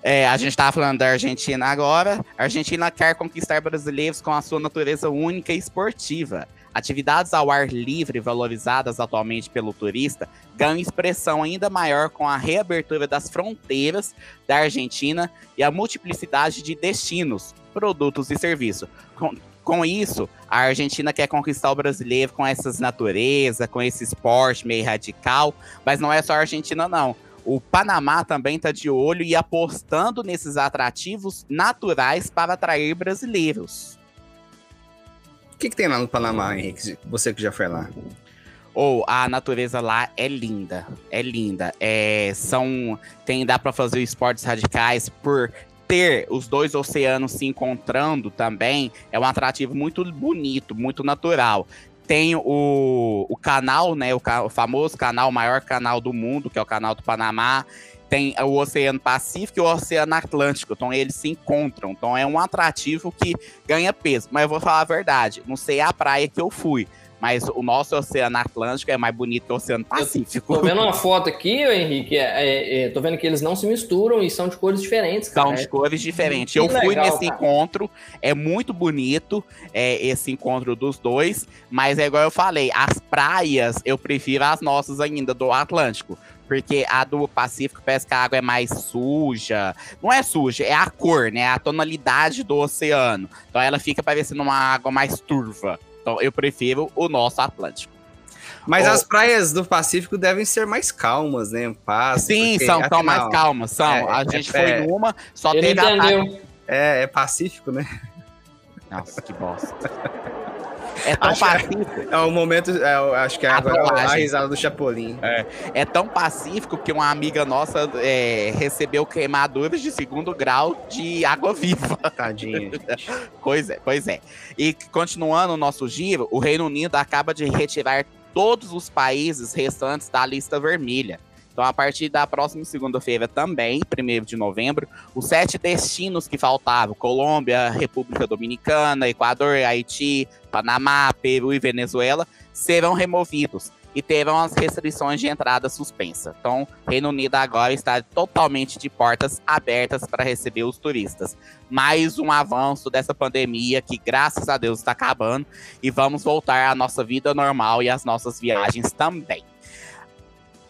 É, a gente estava falando da Argentina agora. A Argentina quer conquistar brasileiros com a sua natureza única e esportiva. Atividades ao ar livre, valorizadas atualmente pelo turista, ganham expressão ainda maior com a reabertura das fronteiras da Argentina e a multiplicidade de destinos, produtos e serviços. Com, com isso, a Argentina quer conquistar o brasileiro com essas natureza, com esse esporte meio radical, mas não é só a Argentina, não. O Panamá também está de olho e apostando nesses atrativos naturais para atrair brasileiros. O que, que tem lá no Panamá, Henrique? Você que já foi lá. Ou a natureza lá é linda, é linda. É, são tem dá para fazer esportes radicais por ter os dois oceanos se encontrando também. É um atrativo muito bonito, muito natural. Tem o, o canal, né? O, o famoso canal, o maior canal do mundo, que é o canal do Panamá. Tem o Oceano Pacífico e o Oceano Atlântico. Então eles se encontram. Então é um atrativo que ganha peso. Mas eu vou falar a verdade. Não sei a praia que eu fui. Mas o nosso Oceano Atlântico é mais bonito que o Oceano Pacífico. Tô vendo uma foto aqui, Henrique. é- é- é, tô vendo que eles não se misturam e são de cores diferentes, cara. São de cores diferentes. Que Eu fui legal, nesse cara. encontro, é muito bonito é, esse encontro dos dois, mas é igual eu falei, as praias eu prefiro as nossas ainda do Atlântico. Porque a do Pacífico parece que a água é mais suja. Não é suja, é a cor, né? A tonalidade do oceano. Então ela fica parecendo uma água mais turva. Então eu prefiro o nosso Atlântico. Mas as praias do Pacífico devem ser mais calmas, né? Paz, Sim, porque, são, são mais afinal, calmas, são. é, a é, gente é. foi numa, só teve entendeu. É, é Pacífico, né? Nossa, que bosta. É tão Acho pacífico, É o momento, é, acho que é A agora a trollagem. risada do Chapolin. é tão pacífico que uma amiga nossa é, recebeu queimaduras de segundo grau de água viva. Tadinho. gente. Pois é, pois é. E continuando o nosso giro, o Reino Unido acaba de retirar todos os países restantes da lista vermelha. Então, a partir da próxima segunda-feira também, 1 de novembro, os sete destinos que faltavam, Colômbia, República Dominicana, Equador, Haiti, Panamá, Peru e Venezuela, serão removidos e terão as restrições de entrada suspensa. Então, Reino Unido agora está totalmente de portas abertas para receber os turistas mais um avanço dessa pandemia que, graças a Deus, está acabando e vamos voltar à nossa vida normal e às nossas viagens também.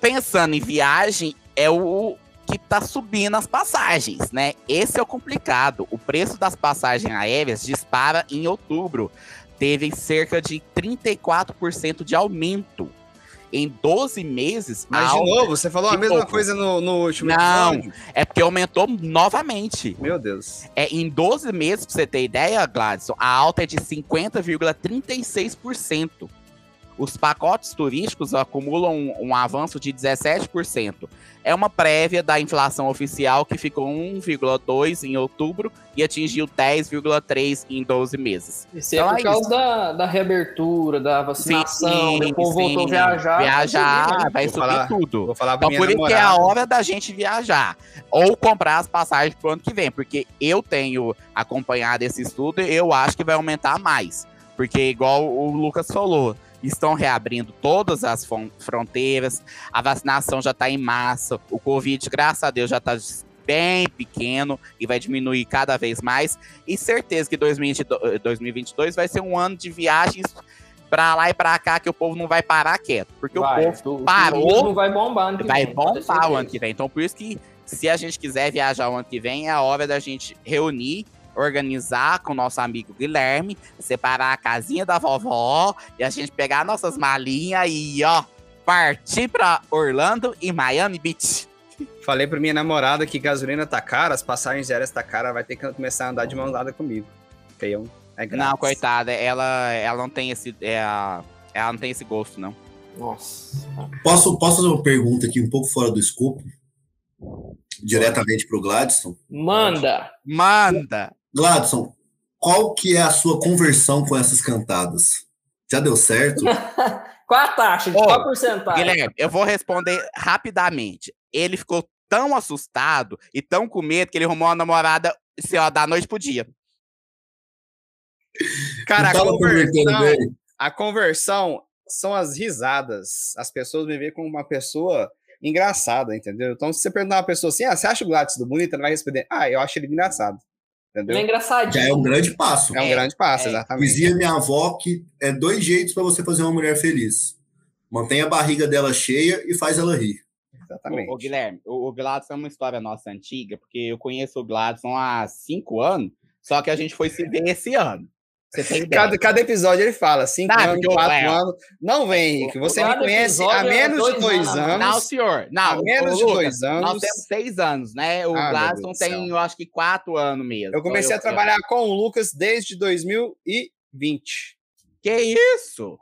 Pensando em viagem, é o que está subindo as passagens, né? Esse é o complicado. O preço das passagens aéreas dispara em outubro. Teve cerca de 34% de aumento. Em 12 meses, Mas, de novo, você falou a mesma pouco. coisa no, no último Não. episódio? é porque aumentou novamente. Meu Deus. É, em 12 meses, pra você ter ideia, Gladson, a alta é de 50,36%. Os pacotes turísticos acumulam um, um avanço de 17%. É uma prévia da inflação oficial que ficou 1,2% em outubro e atingiu 10,3% em 12 meses. Isso é Então por é causa da, da reabertura, da vacinação, o povo voltou a sim. viajar. Viajar, vai subir, né? vai Vou subir falar- tudo. Vou falar Então, por isso que é a hora da gente viajar. Ou comprar as passagens pro ano que vem. Porque eu tenho acompanhado esse estudo e eu acho que vai aumentar mais. Porque, igual o Lucas falou, estão reabrindo todas as fron- fronteiras, a vacinação já está em massa, o Covid, graças a Deus, já está bem pequeno e vai diminuir cada vez mais. E certeza que 2022 2022 vai ser um ano de viagens pra lá e pra cá que o povo não vai parar quieto. Porque Vai, o povo tu- parou, turismo vai bombar ano vai vem, bombar o ano que vem. Então, por isso que se a gente quiser viajar o ano que vem, é a hora da gente reunir, organizar com o nosso amigo Guilherme, separar a casinha da vovó e a gente pegar nossas malinhas e, ó, partir pra Orlando e Miami Beach. Falei pra minha namorada que gasolina tá cara, as passagens aéreas tá cara, vai ter que começar a andar de mão dada comigo. Feião. É grátis. Não, coitada, ela, ela não tem esse. É, ela não tem esse gosto, não. Nossa. Posso, posso fazer uma pergunta aqui um pouco fora do escopo? Diretamente para o Gladson. Manda! Manda! Gladson, qual que é a sua conversão com essas cantadas? Já deu certo? Qual a taxa? De Ô, qual porcentagem? Guilherme, eu vou responder rapidamente. Ele ficou tão assustado e tão com medo que ele arrumou uma namorada assim, ó, da noite pro dia. Cara, a conversão, a conversão são as risadas. As pessoas me veem como uma pessoa engraçada, entendeu? Então, se você perguntar uma pessoa assim, ah, você acha o Gladys do bonito? Ela vai responder, ah, eu acho ele engraçado. Ele é Entendeu? engraçadinho. Já é um grande passo. É um grande passo, é. exatamente. Dizia minha avó que é dois jeitos para você fazer uma mulher feliz. Mantém a barriga dela cheia e faz ela rir. Exatamente. Ô, ô, Guilherme, o, o Gladson é uma história nossa antiga, porque eu conheço o Gladson há cinco anos, só que a gente foi se ver esse ano. Cada, cada episódio ele fala, cinco Tá, anos, eu- quatro é. anos. Não vem, Henrique. Você me conhece há é menos de dois dois anos. anos. Não, senhor. Não, há menos de dois anos. Nós temos seis anos, né? O Ah, Gladson tem, eu acho que quatro anos mesmo. Eu comecei Então, a trabalhar com o Lucas desde 2020. Que isso?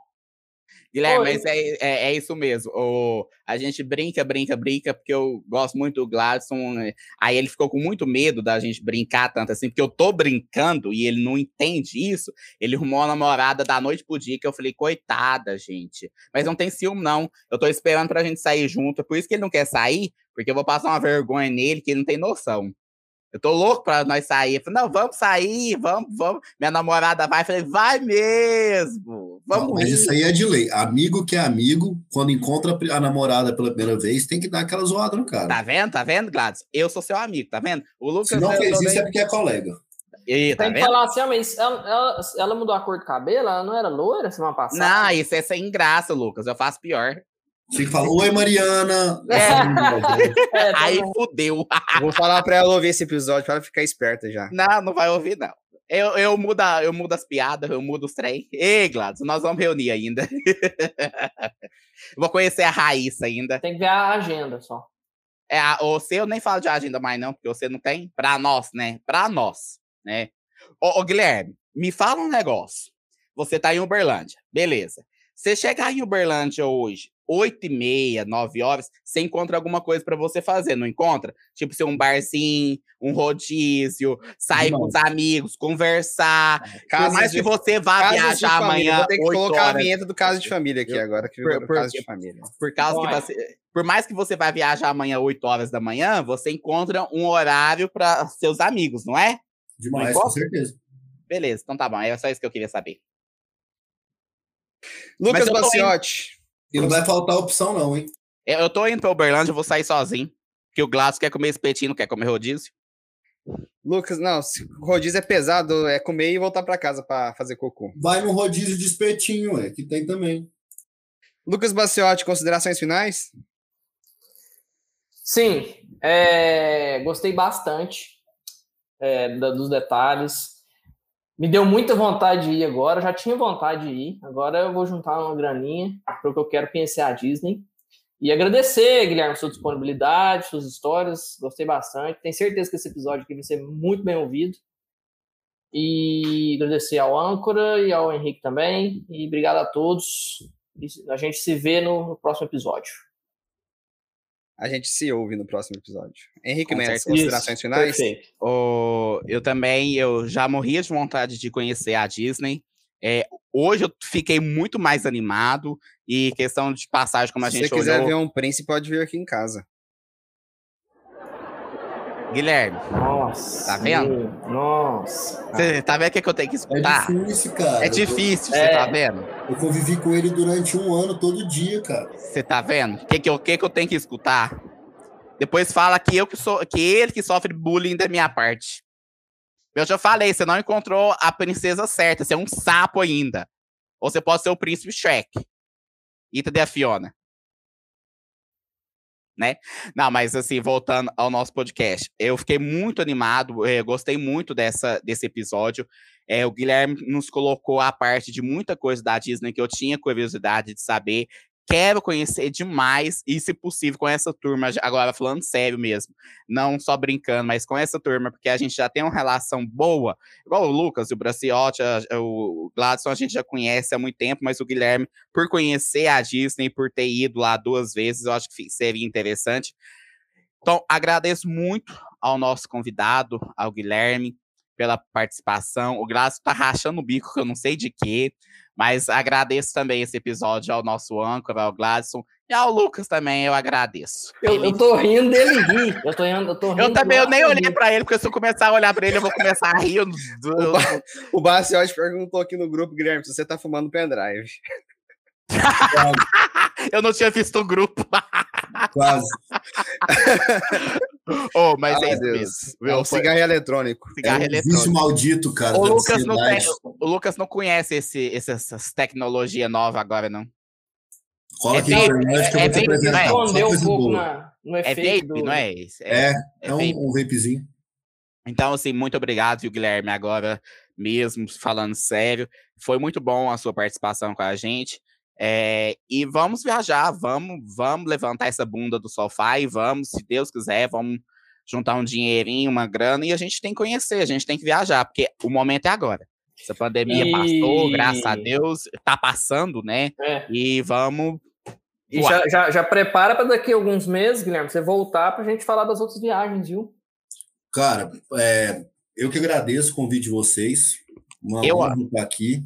Guilherme, Oi. mas é, é, é isso mesmo. O, a gente brinca, brinca, brinca, porque eu gosto muito do Gladson. né? Aí ele ficou com muito medo da gente brincar tanto assim, porque eu tô brincando e ele não entende isso. Ele arrumou uma namorada da noite pro dia que eu falei, coitada, gente. Mas não tem ciúme, não. Eu tô esperando pra gente sair junto. É por isso que ele não quer sair, porque eu vou passar uma vergonha nele que ele não tem noção. Eu tô louco pra nós sair. Eu falei, não, vamos sair, vamos, vamos. Minha namorada vai. Eu falei, vai mesmo. Vamos Não, mas ir. isso aí é de lei. Amigo que é amigo, quando encontra a namorada pela primeira vez, tem que dar aquela zoada no cara. Tá vendo? Tá vendo, Gladys? Eu sou seu amigo, tá vendo? O Lucas. Se não eu fez isso é bem- porque é colega. Ih, tá Tem que vendo? falar assim, ah, mas ela, ela, ela mudou a cor do cabelo? Ela não era loira semana passada? Não, isso é sem graça, Lucas. Eu faço pior. Você fala, oi Mariana. É, tá Aí bom. fudeu. Eu vou falar pra ela ouvir esse episódio pra ela ficar esperta já. Não, não vai ouvir, não. Eu, eu, mudo, eu mudo as piadas, eu mudo os trem. Ei, Gladys, nós vamos reunir ainda. Vou conhecer a Raíssa ainda. Tem que ver a agenda só. É, a, você eu nem falo de agenda mais não, porque você não tem. Pra nós, né? Pra nós, né? Ô, ô Guilherme, me fala um negócio. Você tá em Uberlândia, beleza. Você chegar em Uberlândia hoje, 8 e meia, 9 horas, você encontra alguma coisa para você fazer, não encontra? Tipo, ser um barzinho, um rodízio, sair com os amigos, conversar. Casa por mais de, que você vá viajar amanhã. Vou ter que colocar horas. a vinheta do caso de família aqui agora, que por, por, caso de família. Por causa que você. Por mais que você vá viajar amanhã 8 horas da manhã, você encontra um horário para seus amigos, não é? Demais, com certeza. Beleza, então tá bom. É só isso que eu queria saber. Lucas Baciotti. E não vai faltar opção, não, hein? Eu tô indo pra Uberlândia, eu vou sair sozinho. Porque o Glass quer comer espetinho, não quer comer rodízio. Lucas, não, rodízio é pesado, é comer e voltar para casa para fazer cocô. Vai no rodízio de espetinho, é, que tem também. Lucas Baciotti, considerações finais? Sim, é, gostei bastante é, dos detalhes. Me deu muita vontade de ir agora, já tinha vontade de ir. Agora eu vou juntar uma graninha para o que eu quero conhecer a Disney. E agradecer, Guilherme, sua disponibilidade, suas histórias. Gostei bastante. Tenho certeza que esse episódio aqui vai ser muito bem ouvido. E agradecer ao Âncora e ao Henrique também. E obrigado a todos. A gente se vê no próximo episódio. A gente se ouve no próximo episódio. Henrique Mendes, considerações finais? Oh, eu também, eu já morria de vontade de conhecer a Disney. É, hoje eu fiquei muito mais animado e questão de passagem, como a Se gente Se você quiser olhou... ver um príncipe, pode vir aqui em casa. Guilherme. Nossa. Tá vendo? Nossa. Você tá vendo o que, que eu tenho que escutar? É difícil, cara. É difícil, você tá é. tá vendo? Eu convivi com ele durante um ano, todo dia, cara. Você tá vendo? O que, que, eu, que, que eu tenho que escutar? Depois fala que eu que sou, que ele que sofre bullying da minha parte. Eu já falei, você não encontrou a princesa certa, você é um sapo ainda. Ou você pode ser o príncipe Shrek. Ita de a Fiona né? Não, mas assim, voltando ao nosso podcast, eu fiquei muito animado, eu gostei muito dessa, desse episódio. É, o Guilherme nos colocou a parte de muita coisa da Disney que eu tinha curiosidade de saber. Quero conhecer demais, e se possível, com essa turma, agora falando sério mesmo, não só brincando, mas com essa turma, porque a gente já tem uma relação boa, igual o Lucas, o Braciotti, o Gladson, a gente já conhece há muito tempo, mas o Guilherme, por conhecer a Disney, por ter ido lá duas vezes, eu acho que seria interessante. Então, agradeço muito ao nosso convidado, ao Guilherme, pela participação. O Gladson tá rachando o bico, que eu não sei de quê. Mas agradeço também esse episódio ao nosso âncora, ao Gladson, e ao Lucas também, eu agradeço. Eu, ele... eu tô rindo dele rir. Eu tô rindo, eu tô rindo. Eu também, eu nem olhei pra ele, porque se eu começar a olhar pra ele, eu vou começar a rir. Do... o Baciotti perguntou aqui no grupo, Guilherme, se você tá fumando pendrive. eu não tinha visto o grupo. Quase. oh, mas Ai, é isso mesmo. É um cigarro eletrônico. Cigarro é um eletrônico. vício maldito, cara. O Lucas, não tem, o Lucas não conhece esse, essas tecnologias novas agora, não. Cola é aqui na internet que eu vou te apresentar. Escondeu um pouco na, no efeito é vape, do... não é? É, é, é um, um vapezinho. Então, assim, muito obrigado, viu, Guilherme? Agora mesmo, falando sério, foi muito bom a sua participação com a gente. É, e vamos viajar, vamos, vamos levantar essa bunda do sofá e vamos, se Deus quiser, vamos juntar um dinheirinho, uma grana, e a gente tem que conhecer, a gente tem que viajar, porque o momento é agora. Essa pandemia e... passou, graças a Deus, tá passando, né? É. E vamos. E já, já, já, prepara para daqui a alguns meses, Guilherme, você voltar para a gente falar das outras viagens, viu? Cara, é, eu que agradeço o convite de vocês. Uma eu... honra estar aqui.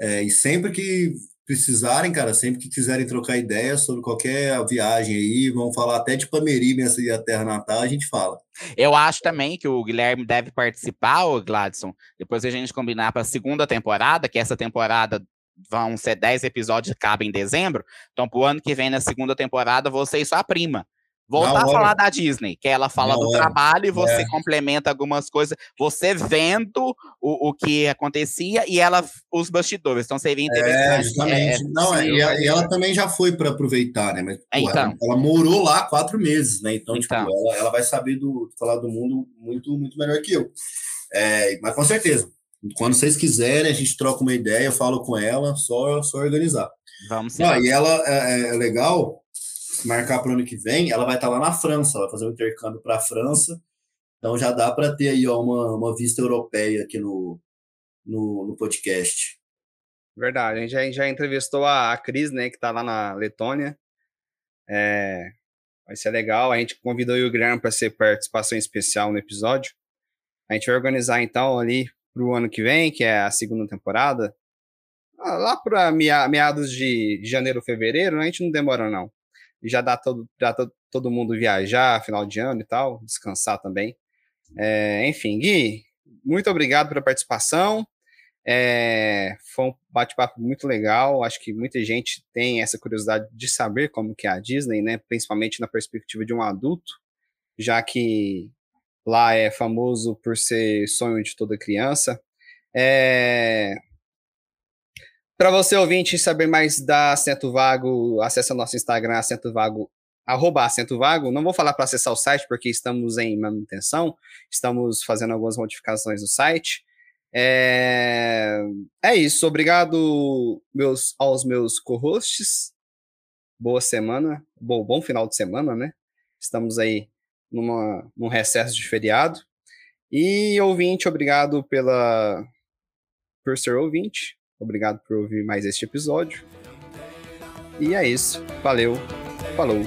É, e sempre que precisarem, cara, sempre que quiserem trocar ideias sobre qualquer viagem aí, vamos falar até de Pameri, minha terra natal, a gente fala. Eu acho também que o Guilherme deve participar, o Gladson, depois a gente combinar para a segunda temporada, que essa temporada vão ser 10 episódios, cabe em dezembro, então pro ano que vem, na segunda temporada, você e sua prima Voltar a falar da Disney, que ela fala Na do hora. trabalho e você é. complementa algumas coisas, você vendo o, o que acontecia e ela os bastidores. Então seria interessante. É, justamente. É, Não, sim, e, ela, e, ela, também já foi para aproveitar, né? Mas pô, então. ela, ela, morou lá quatro meses, né? Então, tipo, então. Tipo, ela, ela vai saber do, falar do mundo muito, muito melhor que eu. É, mas com certeza, Quando vocês quiserem, a gente troca uma ideia, eu falo com ela, só, só organizar. Vamos sim. Ah, e ela é, é legal marcar para o ano que vem, ela vai estar lá na França, vai fazer um intercâmbio para a França. Então já dá para ter aí ó, uma, uma vista europeia aqui no, no, no podcast. Verdade, a gente já, já entrevistou a, a Cris, né, que está lá na Letônia. É, vai ser legal. A gente convidou o Guilherme para ser participação especial no episódio. A gente vai organizar então ali para o ano que vem, que é a segunda temporada. Ah, lá para meados de janeiro, fevereiro, a gente não demora não. Já dá todo, já todo mundo viajar, final de ano e tal, descansar também. É, enfim, Gui, muito obrigado pela participação. É, foi um bate-papo muito legal. Acho que muita gente tem essa curiosidade de saber como que é a Disney, né? Principalmente na perspectiva de um adulto, já que lá é famoso por ser sonho de toda criança. É... Para você ouvinte saber mais da Assento Vago, acesse o nosso Instagram, Assento Vago, arroba Assento Vago. Não vou falar para acessar o site, porque estamos em manutenção, estamos fazendo algumas modificações no site. É, é isso. Obrigado meus, aos meus co-hosts. Boa semana. Bom, bom final de semana, né? Estamos aí numa, num recesso de feriado. E ouvinte, obrigado pela por ser ouvinte. Obrigado por ouvir mais este episódio. E é isso. Valeu. Falou.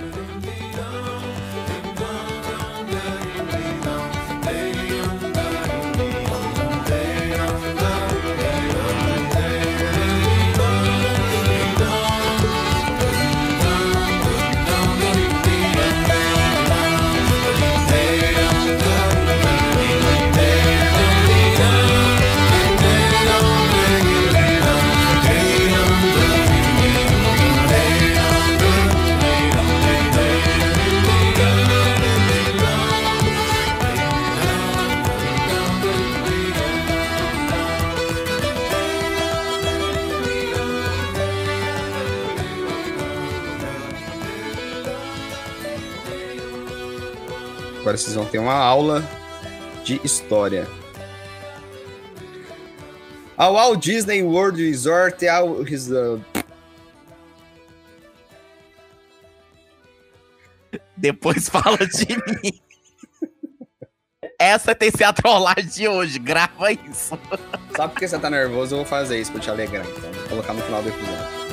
Agora vocês vão ter uma aula de história. A Walt Disney World Resort é ao Depois fala de mim. Essa tem que ser a trollagem de hoje. Grava isso. Sabe por que você tá nervoso? Eu vou fazer isso pra te alegrar, então. Vou colocar no final do episódio.